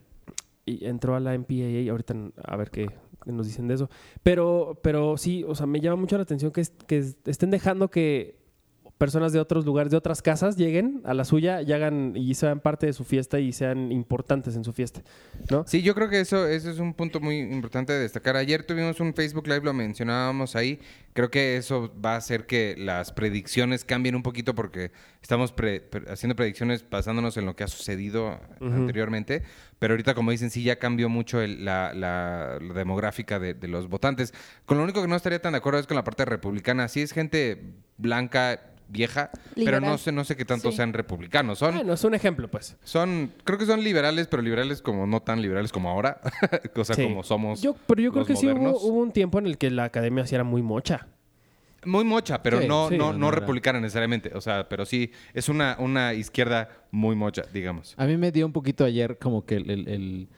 Y entró a la MPAA, ahorita a ver qué, nos dicen de eso. Pero, pero sí, o sea, me llama mucho la atención que, que estén dejando que personas de otros lugares, de otras casas, lleguen a la suya y hagan y sean parte de su fiesta y sean importantes en su fiesta, ¿no? Sí, yo creo que eso, eso es un punto muy importante de destacar. Ayer tuvimos un Facebook Live, lo mencionábamos ahí. Creo que eso va a hacer que las predicciones cambien un poquito porque estamos pre- pre- haciendo predicciones basándonos en lo que ha sucedido anteriormente. Pero ahorita, como dicen, sí ya cambió mucho el- la, la- la demográfica de, de los votantes. Con lo único que no estaría tan de acuerdo es con la parte republicana. Sí es gente blanca, vieja, pero no sé, no sé qué tanto Sí. sean republicanos. Son, Bueno, es un ejemplo, pues. son, creo que son liberales, pero liberales como no tan liberales como ahora. *laughs* o sea, Sí. como somos. Yo, pero yo creo que sí hubo, un tiempo en el que la academia sí era muy mocha. Muy mocha, pero Sí, no, sí. no, No, republicana necesariamente. O sea, pero sí, es una, una izquierda muy mocha, digamos. A mí me dio un poquito ayer como que el... el- el-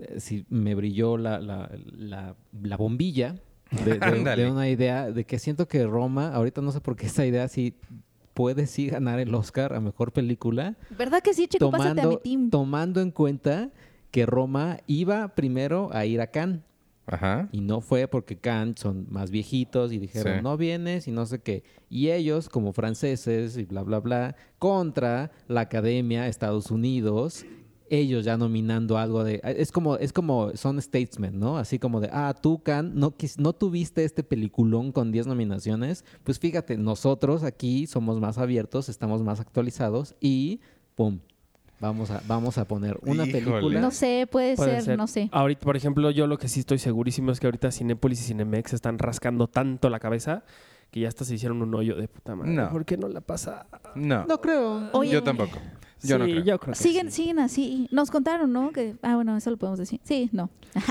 eh, sí, me brilló la, la, la, la bombilla de, de- *laughs* una idea de que siento que Roma, ahorita no sé por qué esta idea sí puede sí ganar el Oscar a Mejor Película, ¿Verdad que sí, chico? Pásate a mi tomando, team. tomando en cuenta que Roma iba primero a ir a Cannes. Ajá. Y no fue porque Cannes son más viejitos y dijeron, Sí. no vienes y no sé qué. Y ellos, como franceses y bla, bla, bla, contra la Academia, Estados Unidos, ellos ya nominando algo de... Es como, es como, son statesmen, ¿no? Así como de, ah, tú, Cannes, no, quis- no tuviste este peliculón con 10 nominaciones. Pues fíjate, nosotros aquí somos más abiertos, estamos más actualizados y, ¡pum! Vamos a, vamos a poner una Híjole. película... No sé, puede, Puede ser, ser. no sé. Ahorita, por ejemplo, yo lo que sí estoy segurísimo es que ahorita Cinépolis y Cinemex están rascando tanto la cabeza que ya hasta se hicieron un hoyo de puta madre. No. ¿Por qué no la pasa? No. No creo. Oye, Yo tampoco. Yo no Sí, creo. yo creo que Siguen, sí. siguen así. Nos contaron, ¿no? Que, ah, bueno, eso lo podemos decir. Sí, no. *laughs*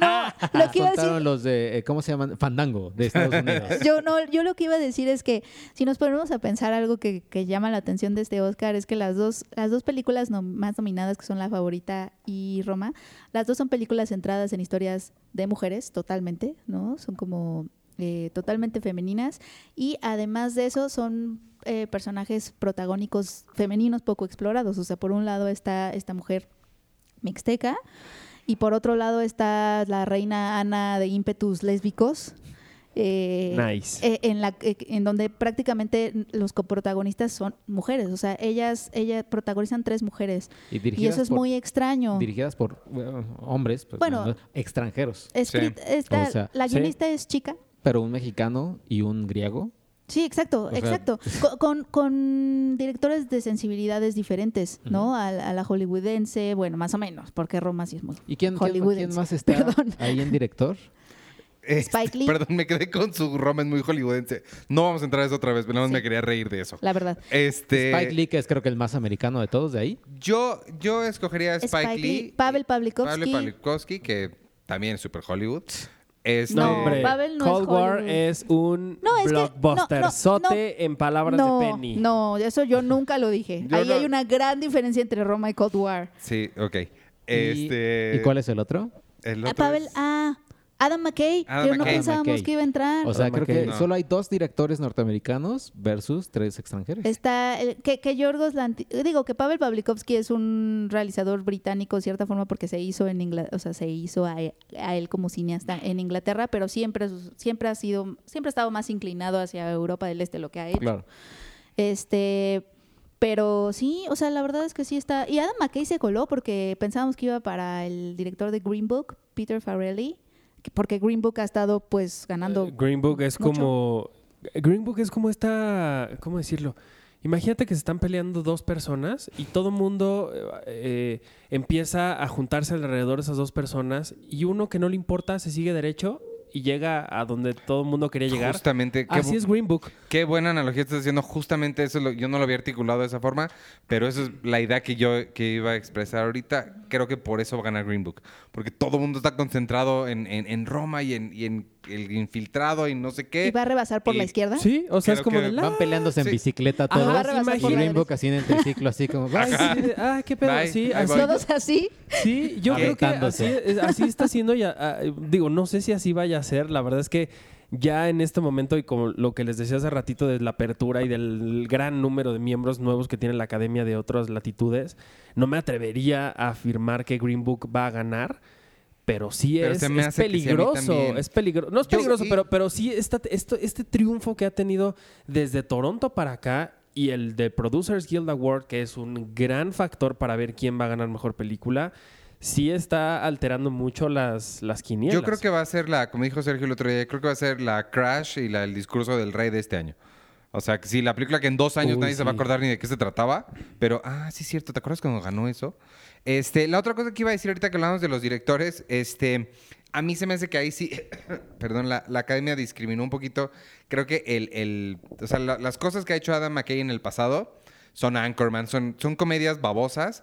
no, lo que iba a decir, Contaron los de, eh, ¿cómo se llaman? Fandango, de Estados *laughs* Unidos. yo no, yo lo que iba a decir es que si nos ponemos a pensar algo que, que llama la atención de este Oscar es que las dos, las dos películas no- más nominadas que son La Favorita y Roma, las dos son películas centradas en historias de mujeres totalmente, ¿no? Son como eh, totalmente femeninas y además de eso son eh, personajes protagónicos femeninos poco explorados. O sea, por un lado está esta mujer mixteca y por otro lado está la reina Ana de ímpetus lésbicos. eh, Nice. eh, en, la, eh, en donde prácticamente los coprotagonistas son mujeres, o sea, ellas, ellas protagonizan tres mujeres Y, eso es por, muy extraño. Dirigidas por bueno, hombres, pues, Bueno. no, extranjeros. Escrit- esta- O sea, la sí. guionista es chica. Pero un mexicano y un griego. Sí, exacto, sea, exacto. *laughs* Co- Con, con directores de sensibilidades diferentes, ¿no? A, la- a la hollywoodense, bueno, más o menos, porque Roma sí es muy... ¿Y quién, Hollywoodense. quién más *laughs* está Perdón. ahí en director? Este, Spike Lee. Perdón, me quedé con su Roman muy hollywoodense. No vamos a entrar a eso otra vez, pero nada más Sí. me quería reír de eso. La verdad. Este, Spike Lee, que es creo que el más americano de todos de ahí. Yo, yo escogería a Spike, Spike Lee. Lee, Pavel Pawlikowski. Pavel Pawlikowski, que también es super Hollywood. Este, No, No, hombre. Pavel no es Cold War es un No, es blockbuster. no, no, sote en palabras no, de Penny. No, eso yo nunca lo dije. Yo Ahí no- hay una gran diferencia entre Roma y Cold War. Sí, ok. Y- Este, ¿Y, cuál es el otro? El Ah, otro Pavel, es- ah, Adam McKay, Adam que no pensábamos McKay. que iba a entrar. O sea, Adam creo que. No. solo hay dos directores norteamericanos versus tres extranjeros. Está el- que, que Yorgos Lanti- digo que Pavel Pawlikowski es un realizador británico de cierta forma porque se hizo en Inglaterra, o sea, se hizo a, a él como cineasta en Inglaterra, pero siempre siempre ha sido siempre ha estado más inclinado hacia Europa del Este lo que ha hecho. Claro. Este, pero sí, o sea, la verdad es que sí está. Y Adam McKay se coló porque pensábamos que iba para el director de Green Book, Peter Farrelly, porque Green Book ha estado pues ganando. Eh, Green Book es mucho. como. Green Book es como esta. ¿Cómo decirlo? Imagínate que se están peleando dos personas y todo el mundo eh, empieza a juntarse alrededor de esas dos personas y uno que no le importa se sigue derecho y llega a donde todo el mundo quería llegar. Justamente, Así es Green Book. qué buena analogía estás haciendo. Justamente eso, es lo- yo no lo había articulado de esa forma, pero esa es la idea que yo que iba a expresar ahorita. Creo que por eso va a ganar Green Book. Porque todo el mundo está concentrado en, en- en Roma y en, y en el infiltrado y no sé qué. y va a rebasar por y- la izquierda. Sí, o sea, es como que de la... Van peleándose en sí. bicicleta Ajá, todos. va a rebasar imagínate. por y Book así en el triciclo, así como... Ay, sí, de- ah, qué pedo. Bye, Sí, así. Todos así. sí, yo creo que así, así está siendo ya. ah, digo, no sé si así vaya a ser. La verdad es que ya en este momento, y como lo que les decía hace ratito de la apertura y del gran número de miembros nuevos que tiene la academia de otras latitudes, no me atrevería a afirmar que Green Book va a ganar. Pero sí Pero es, peligroso. es peligroso. No es Yo- peligroso, y- pero, pero sí esta- esto, este triunfo que ha tenido desde Toronto para acá y el de Producers Guild Award, que es un gran factor para ver quién va a ganar mejor película, sí está alterando mucho las, las quinielas. Yo creo que va a ser la, como dijo Sergio el otro día, creo que va a ser la Crash y la, el discurso del rey de este año. O sea, que sí, la película que en dos años Uy, nadie se va a acordar ni de qué se trataba, pero, ah, sí es cierto, ¿te acuerdas cuando ganó eso? Este, la otra cosa que iba a decir ahorita que hablamos de los directores, este, a mí se me hace que ahí sí, *coughs* perdón, la, la academia discriminó un poquito. Creo que el, el o sea, la- las cosas que ha hecho Adam McKay en el pasado son Anchorman, son, son comedias babosas,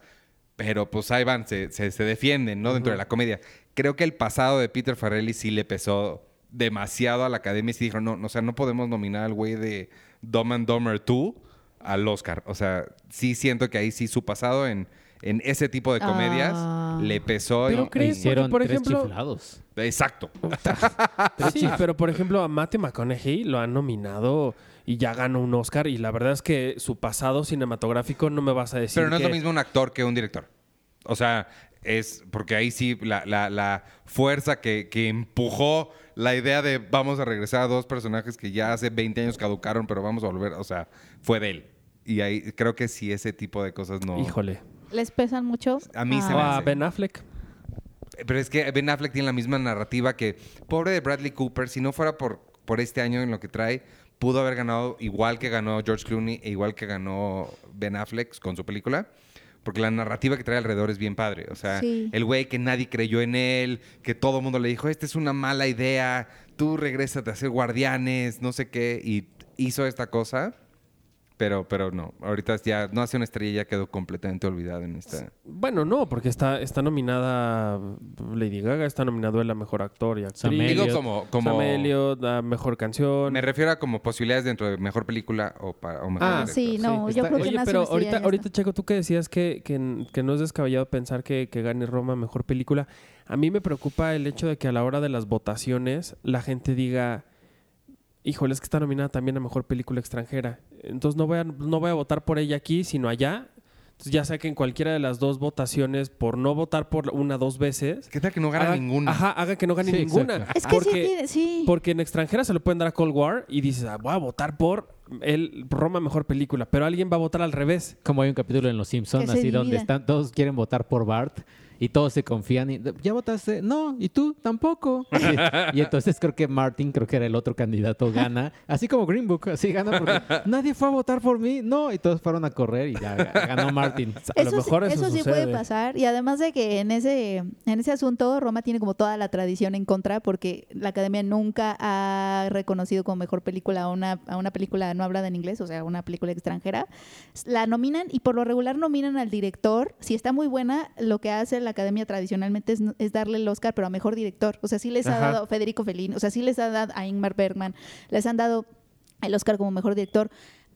pero pues ahí van, se, se, se defienden, ¿no? Dentro de la comedia. Creo que el pasado de Peter Farrelly sí le pesó demasiado a la academia y sí dijo, no, no, o sea, no podemos nominar al güey de Dumb and Dumber 2 al Oscar. O sea, sí siento que ahí sí su pasado en, en ese tipo de comedias Ah. le pesó. Pero y- ¿crees? Hicieron por tres ejemplo- chiflados. Exacto. *laughs* Sí, pero por ejemplo a Matthew McConaughey lo han nominado y ya ganó un Oscar y la verdad es que su pasado cinematográfico no me vas a decir Pero no es lo mismo un actor que un director. O sea, es porque ahí sí la, la- la fuerza que, que empujó la idea de vamos a regresar a dos personajes que ya hace 20 años caducaron, pero vamos a volver, o sea, fue de él. Y ahí creo que sí ese tipo de cosas no... Híjole. ¿Les pesan mucho? A mí se O me a hace. Ben Affleck. Pero es que Ben Affleck tiene la misma narrativa que pobre de Bradley Cooper, si no fuera por, por este año en lo que trae, pudo haber ganado igual que ganó George Clooney e igual que ganó Ben Affleck con su película. Porque la narrativa que trae alrededor es bien padre. O sea, Sí. el güey que nadie creyó en él, que todo el mundo le dijo, esta es una mala idea, tú regrésate a hacer guardianes, no sé qué, y hizo esta cosa. Pero, pero no, ahorita ya no hace una estrella, ya quedó completamente olvidada en esta. Bueno, no, porque está, está nominada Lady Gaga, está nominado él a mejor actor y actriz. Digo como, como Sam Elliott, a mejor canción. me refiero a como posibilidades dentro de mejor película o, para, o mejor Ah, director. Sí, no, Sí, yo está- creo que Oye, pero ahorita, ahorita. Checo, tú que decías que, que, que no es descabellado pensar que, que gane Roma mejor película. A mí me preocupa el hecho de que a la hora de las votaciones la gente diga, híjole, es que está nominada también a mejor película extranjera. Entonces no voy a, no voy a votar por ella aquí, sino allá. Entonces ya sea que en cualquiera de las dos votaciones, por no votar por una dos veces, ¿Qué tal que no haga- ninguna? Ajá, haga que no gane Sí, ninguna. exacto. Es que porque, sí, sí. porque en extranjera se lo pueden dar a Cold War y dices, ah, voy a votar por el Roma mejor película, pero alguien va a votar al revés. Como hay un capítulo en Los Simpsons, así donde están, todos quieren votar por Bart y todos se confían y ya votaste, no, y tú tampoco. Y, y entonces creo que Martin, creo que era el otro candidato, gana, así como Green Book, así gana porque nadie fue a votar por mí, no, y todos fueron a correr y ya ga- ganó Martin. *laughs* A lo Eso, mejor sí, eso, sí puede pasar. Y además de que en ese, en ese asunto Roma tiene como toda la tradición en contra porque la academia nunca ha reconocido como mejor película a una, a una película no hablada en inglés, o sea, una película extranjera. La nominan y por lo regular nominan al director. Si está muy buena, lo que hace la academia tradicionalmente es, es darle el Oscar, pero a mejor director. O sea, sí les ha Ajá. dado Federico Fellini, o sea, sí les ha dado a Ingmar Bergman, les han dado el Oscar como mejor director.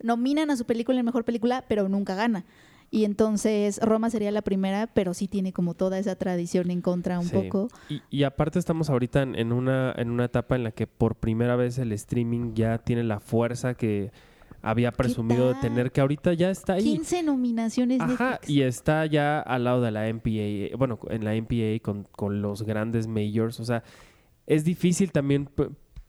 Nominan a su película en mejor película, pero nunca gana. Y entonces Roma sería la primera, pero sí tiene como toda esa tradición en contra un Sí. poco. Y, y aparte estamos ahorita en, en una, en una etapa en la que por primera vez el streaming ya tiene la fuerza que había presumido de tener, que ahorita ya está ahí. 15 nominaciones Ajá, Netflix. y está ya al lado de la MPA, bueno, en la MPA con, con los grandes majors, o sea, es difícil también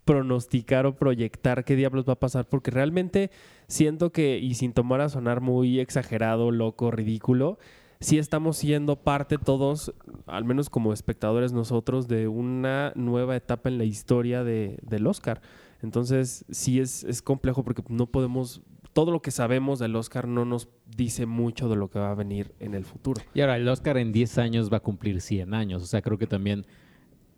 pronosticar o proyectar qué diablos va a pasar, porque realmente siento que, y sin tomar a sonar muy exagerado, loco, ridículo, sí estamos siendo parte todos, al menos como espectadores nosotros, de una nueva etapa en la historia de, del Oscar. Entonces, sí es, es complejo porque no podemos, todo lo que sabemos del Oscar no nos dice mucho de lo que va a venir en el futuro. Y ahora el Oscar en 10 años va a cumplir 100 años, o sea, creo que también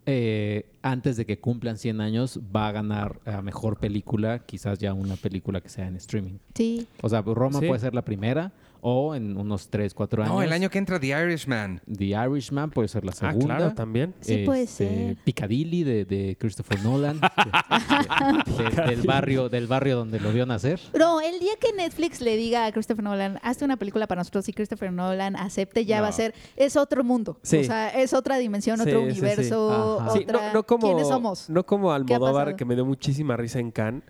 eh, antes de que cumplan 100 años va a ganar a mejor película, quizás ya una película que sea en streaming. Sí. O sea, Roma Sí. puede ser la primera o en unos 3, 4 años. No, el año que entra The Irishman. The Irishman puede ser la Ah, segunda. claro, también. Sí puede Este, ser. Piccadilly de, de Christopher Nolan. de- *laughs* de- del, barrio, del barrio donde lo vio nacer. No, el día que Netflix le diga a Christopher Nolan, hazte una película para nosotros y Christopher Nolan acepte, ya No. va a ser, es otro mundo. Sí. O sea, es otra dimensión, otro sí, universo, otra... no, no como, ¿Quiénes somos? No como ¿Qué ha Almodóvar, que me dio muchísima risa en Cannes,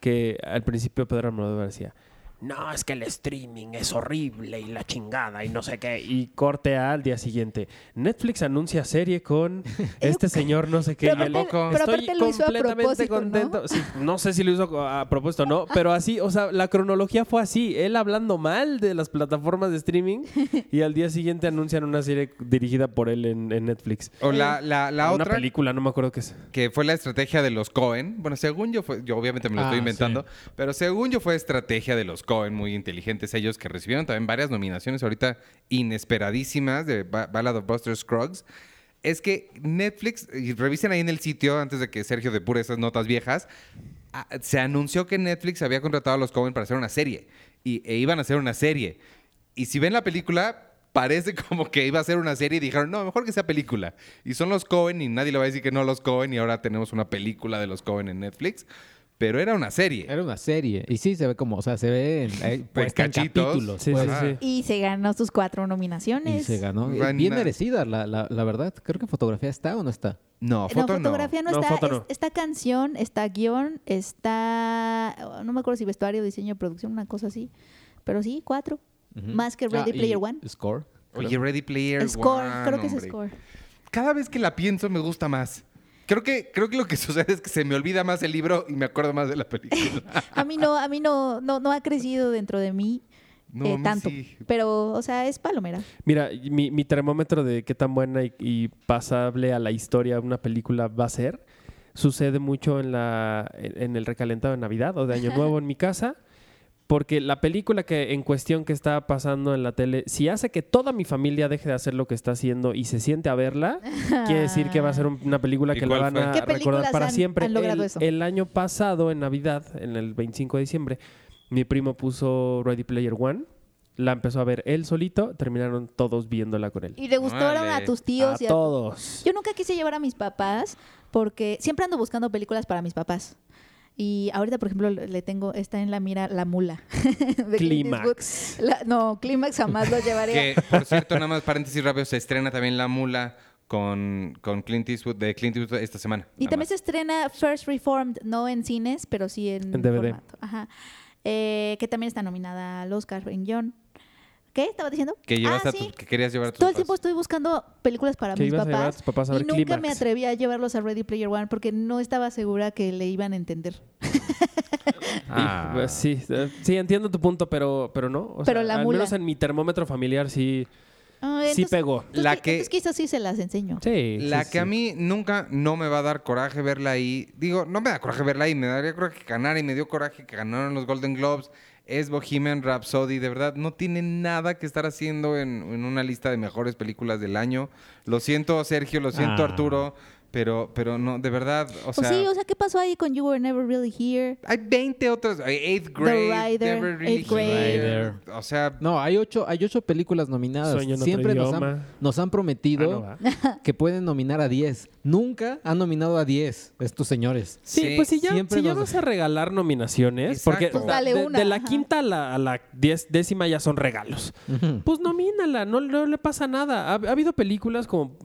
que al principio Pedro Almodóvar decía, no, es que el streaming es horrible y la chingada y no sé qué. Y corte A al día siguiente. Netflix anuncia serie con *laughs* este señor no sé qué. Pero aparte- pero Estoy aparte lo hizo a completamente propósito, ¿no? contento. Sí, ¿no? sé si lo hizo a propósito o no, pero así, o sea, la cronología fue así. Él hablando mal de las plataformas de streaming *laughs* y al día siguiente anuncian una serie dirigida por él en, en Netflix. O la, la, la una otra, película, no me acuerdo qué es. que fue la estrategia de los Cohen. Bueno, según yo fue, yo obviamente me lo Ah, estoy inventando, sí. pero según yo fue estrategia de los Cohen, muy inteligentes ellos, que recibieron también varias nominaciones ahorita inesperadísimas de Ba- Ballad of Buster Scruggs. Es que Netflix, y revisen ahí en el sitio antes de que Sergio depure esas notas viejas, ah, se anunció que Netflix había contratado a los Cohen para hacer una serie y, e iban a hacer una serie. Y si ven la película, parece *laughs* como que iba a ser una serie y dijeron, no, mejor que sea película. Y son los Cohen y nadie le va a decir que no a los Cohen y ahora tenemos una película de los Cohen en Netflix. Pero era una serie. Era una serie. Y sí, se ve como, o sea, se ve en, eh, en cachitos. capítulos. Sí, pues. sí, Ajá. sí. Y se ganó sus cuatro nominaciones. Y se ganó. Eh. Bien merecida, la, la, la verdad. Creo que fotografía está o no está. No, foto no. fotografía no, No, está. foto no. Es- está canción, está guion, está. No me acuerdo si vestuario, diseño, producción, una cosa así. Pero sí, cuatro. Más que Ready Ah, y Player One. Score. Oye, Ready Player Score, One, creo que es hombre. Score. Cada vez que la pienso me gusta más. Creo que, creo que lo que *laughs* sucede es que se me olvida más el libro y me acuerdo más de la película. *laughs* A mí no, a mí no, no, no ha crecido dentro de mí No, eh, tanto. sí. Pero, o sea, es palomera. Mira, mi, mi termómetro de qué tan buena y, y pasable a la historia una película va a ser sucede mucho en, la, en en el recalentado de Navidad o de Año *laughs* Nuevo en mi casa. Porque la película que en cuestión que está pasando en la tele, si hace que toda mi familia deje de hacer lo que está haciendo y se siente a verla, *laughs* quiere decir que va a ser un- una película ¿Y que la van fue? a ¿Qué recordar para han- siempre. han logrado el, eso? el año pasado, en Navidad, en el 25 de diciembre, mi primo puso Ready Player One. La empezó a ver él solito, terminaron todos viéndola con él. Y le gustaron a tus tíos a y a todos. Yo nunca quise llevar a mis papás porque siempre ando buscando películas para mis papás. Y ahorita, por ejemplo, le tengo, está en la mira La Mula. *laughs* de Clint Eastwood. Clímax. La- no, Clímax jamás lo llevaría. Que, por cierto, nada más paréntesis rápido, se estrena también La Mula con, con Clint Eastwood, de Clint Eastwood esta semana. Y también más. se estrena First Reformed, no en cines, pero sí en, En DVD. formato. Ajá. Eh, que también está nominada al Oscar en John. ¿Qué estaba diciendo? Que, llevas ah, a tu- sí. que querías llevar a tus Todo el tiempo estoy buscando películas para Que mis ibas a llevar a papás. tus papás a ver y nunca me atreví a llevarlos a Ready Player One porque no estaba segura que le iban a entender. *laughs* Ah. Y, pues, sí, eh, sí, entiendo tu punto, pero, pero no. O Pero sea, la al mula. menos en mi termómetro familiar sí, Ah, sí pegó. entonces La que- entonces quizás sí se las enseño. Sí, La sí, que a mí nunca no me va a dar coraje verla ahí. Digo, no me da coraje verla ahí, me daría coraje que ganara y me dio coraje que ganaron los Golden Globes. Es Bohemian Rhapsody, de verdad, no tiene nada que estar haciendo en, en una lista de mejores películas del año. Lo siento, Sergio, lo siento, Ah. Arturo, pero, pero no, de verdad, o Pues sea... sí, o sea, ¿qué pasó ahí con You Were Never Really Here? Hay 20 otras. eh, Eighth Grade. Rider, Never Really Eighth Grade. Here. O sea, No, hay ocho, hay ocho películas nominadas. Sueño en otro Siempre nos idioma. han, nos han Ah, prometido no, va. *laughs* que pueden nominar a 10. Nunca han nominado a 10 estos señores. Sí, Sí, pues si ya, siempre si ya nos- vas a regalar nominaciones, Exacto. porque Pues dale de, una, de la ajá. quinta a la, a la diez- décima ya son regalos. Ujú. Pues nomínala, no, no le pasa nada. Ha, ha habido películas como,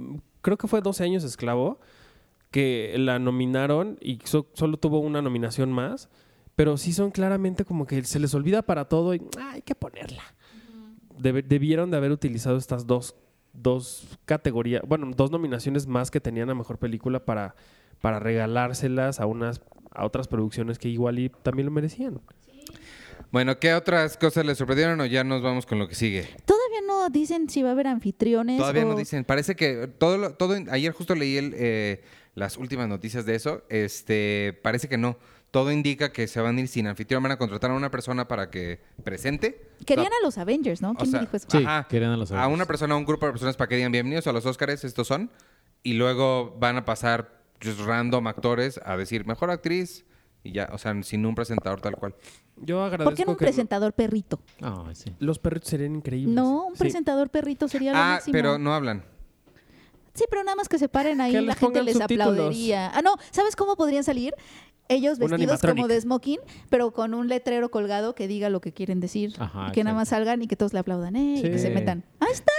creo que fue 12 años esclavo, que la nominaron y so- solo tuvo una nominación más, pero sí son claramente como que se les olvida para todo y "Ah, hay que ponerla. Debe- debieron de haber utilizado estas dos, dos categorías, bueno, dos nominaciones más que tenían a mejor película para, para regalárselas a unas a otras producciones que igual y también lo merecían. bueno, ¿qué otras cosas les sorprendieron o ya nos vamos con lo que sigue? Todavía no dicen si va a haber anfitriones. Todavía o- no dicen. Parece que todo, lo- todo ayer justo leí el, eh, las últimas noticias de eso. Este, parece que no. Todo indica que se van a ir sin anfitrión, van a contratar a una persona para que presente. Querían O a los Avengers, ¿no? o ¿Quién sea, dijo eso? Sí, Ajá. querían a los a Avengers. una persona, a un grupo de personas para que digan bienvenidos a los Óscares, estos son. Y luego van a pasar just random actores a decir mejor actriz y ya, o sea, sin un presentador tal cual. Yo ¿Por qué agradezco no un que presentador perrito? Sí. los perritos serían increíbles. No, un Sí. presentador perrito sería lo Ah, máximo. pero no hablan. Sí, pero nada más que se paren ahí, la gente les subtítulos. aplaudiría. Ah, no, ¿sabes cómo podrían salir? Ellos vestidos como de smoking, pero con un letrero colgado que diga lo que quieren decir. Ajá, que nada más salgan y que todos le aplaudan, ¿eh? Y que se metan. ¡Ahí está!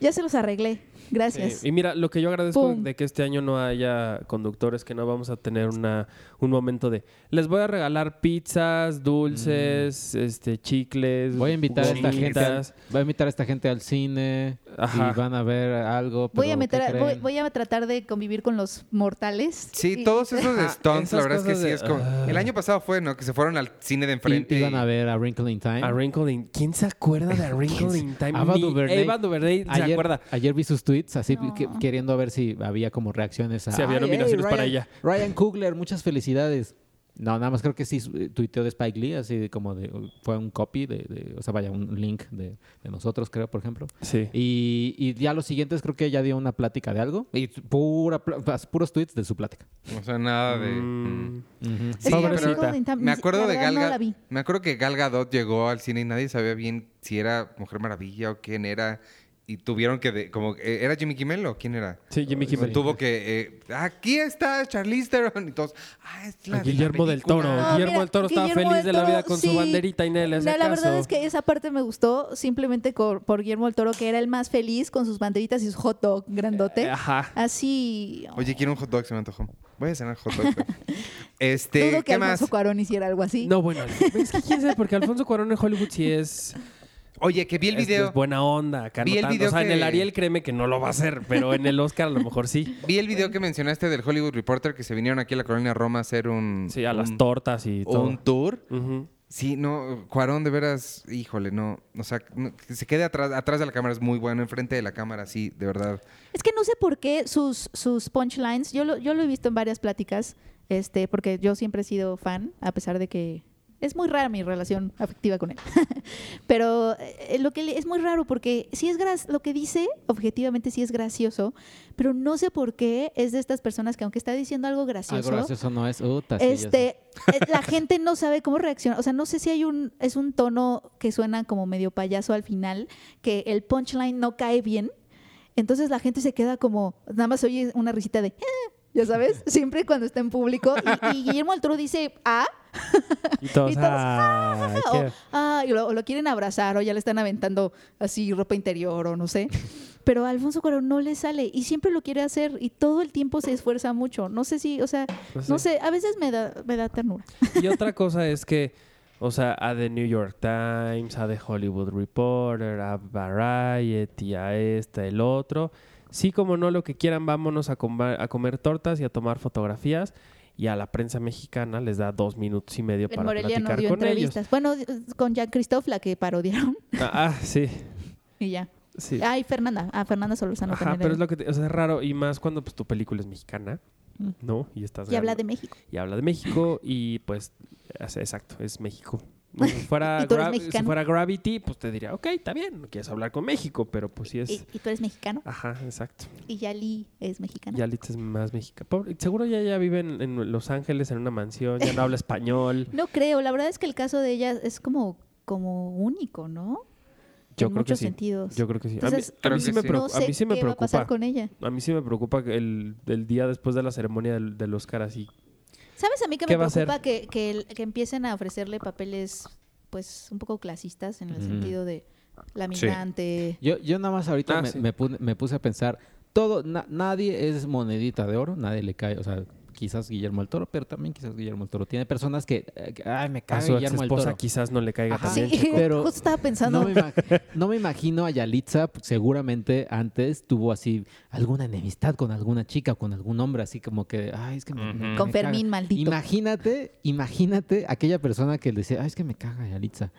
Ya se los arreglé. Gracias. Sí, Y mira, lo que yo agradezco Pum. de que este año no haya conductores, que no vamos a tener una, un momento de les voy a regalar pizzas, dulces, este, chicles. Mm. Voy a invitar a esta gente, al, voy a invitar a esta gente al cine Ajá. y van a ver algo. Voy a meter, ¿qué a- voy, voy a tratar de convivir con los mortales. Sí, Y- todos esos Ajá, stunts, la verdad es que sí de- es como... ah. El año pasado fue, ¿no? Que se fueron al cine de Y- enfrente. iban y- a ver a Wrinkle in Time. A Wrinkle in- ¿Quién se acuerda de A Wrinkle in Time? Ava Ni DuVernay. Ava DuVernay se ayer, acuerda. ayer vi sus tweets así No. que- queriendo ver si había como reacciones a Si había "Ay, nominaciones para Ryan- ella". Ryan Coogler, muchas felicidades. No, nada más creo que sí eh, tuiteó de Spike Lee, así como de fue un copy de, de- o sea, vaya, un link de, de nosotros, creo, por ejemplo. Sí. Y, y ya los siguientes creo que ella dio una plática de algo y pura puros tweets de su plática. O sea, nada de... Mm. mm. Sí, pero me acuerdo de Gal no me acuerdo que Gal Gadot llegó al cine y nadie sabía bien si era Mujer Maravilla o quién era y tuvieron que de- como eh, era Jimmy Kimmel o quién era. Sí, Jimmy Kimmel. Tuvo que eh, aquí está Charlize Theron y todos, ah, es la de la Guillermo del película". Toro. No, Guillermo mira, del Toro estaba Guillermo feliz de la vida con su banderita y le No, la verdad es que esa parte me gustó simplemente por Guillermo del Toro, que era el más feliz con sus banderitas y su hot dog grandote. Eh, Ajá. Así. Oye, quiero un hot dog, se me antojó. Voy a cenar hot dog. *laughs* este, dudo que ¿qué más? Alfonso Cuarón hiciera algo así. No, bueno, es que quién sabe, porque Alfonso Cuarón en Hollywood sí es, Oye, que vi el video. es buena onda. Acá Vi no el video o sea, en el Ariel créeme que no lo va a hacer, pero en el Oscar a lo mejor sí. *laughs* Vi el video que mencionaste del Hollywood Reporter que se vinieron aquí a la colonia Roma a hacer un Sí, a las tortas y todo. un tour. Sí, no, Cuarón de veras, híjole, no, o sea, no, que se quede atrás, atrás de la cámara es muy bueno, enfrente de la cámara, sí, de verdad. Es que no sé por qué sus, sus punchlines, yo lo, yo lo he visto en varias pláticas, este, porque yo siempre he sido fan, a pesar de que Es muy rara mi relación afectiva con él. *laughs* Pero eh, lo que le- es muy raro porque sí es lo que dice, objetivamente sí es gracioso, pero no sé por qué es de estas personas que aunque está diciendo algo gracioso, Algo gracioso no es. Uta, sí, este, eh, la gente no sabe cómo reaccionar. O sea, no sé si hay un, es un tono que suena como medio payaso al final, que el punchline no cae bien. Entonces la gente se queda como, nada más oye una risita de, "Eh", ya sabes, siempre cuando está en público. Y, y Guillermo del Toro dice, ah, Y todos, Y todos, "Ay, o, qué-". ah, y lo, o lo quieren abrazar o ya le están aventando así ropa interior o no sé. Pero a Alfonso Cuarón no le sale y siempre lo quiere hacer y todo el tiempo se esfuerza mucho. No sé si, o sea, Pues no sí. sé, a veces me da, me da ternura. Y otra cosa es que, o sea, a The New York Times, a The Hollywood Reporter, a Variety, a este, el otro. Sí, como no, lo que quieran, vámonos a, a comer tortas y a tomar fotografías. Y a la prensa mexicana les da dos minutos y medio En para Morelia no platicar dio con ellos. entrevistas. Bueno, con Jean Christophe, la que parodiaron Ah, ah, sí, y ya. sí. Ah, y Fernanda. Ah, Fernanda Solorzano Ajá, pero es lo que te- o sea, es raro y más cuando pues tu película es mexicana, ¿no? Y estás Y habla de México. y habla de México y pues es- exacto, es México. Fuera, *laughs* Gra- si fuera Gravity, pues te diría, ok, está bien, no quieres hablar con México, pero pues sí es... Y, y tú eres mexicano. Ajá, exacto. Y Yali es mexicana. Yalitza es más mexicana. Pobre- seguro ya, ya vive en, en Los Ángeles en una mansión, ya no habla español. *laughs* No creo. La verdad es que el caso de ella es como, como único, ¿no? Yo en creo que muchos sí. sentidos. Yo creo que sí. A mí, Entonces, a mí sí me preocupa. no sé a mí sí me va a pasar preocupa. con ella. A mí sí me preocupa el, el día después de la ceremonia del, del Oscar así. ¿Sabes a mí que ¿Qué me preocupa que, que, empiecen a ofrecerle papeles pues un poco clasistas en el sentido de la migrante? Yo, yo nada más ahorita Ah, me, sí. me pu- me puse a pensar, todo, na- nadie es monedita de oro, nadie le cae, o sea, quizás Guillermo el Toro, pero también quizás Guillermo el Toro. Tiene personas que, eh, que, ay, me A cae su Guillermo el esposa Toro. quizás no le caiga Ajá. también. Sí. Pero justo estaba pensando. No me, imag- *laughs* no me imagino a Yalitza, seguramente antes tuvo así alguna enemistad con alguna chica o con algún hombre, así como que, ay, es que me, me- Ujú. Con me caga". Fermín, maldito. Imagínate, imagínate aquella persona que le decía, ay, es que me caga Yalitza.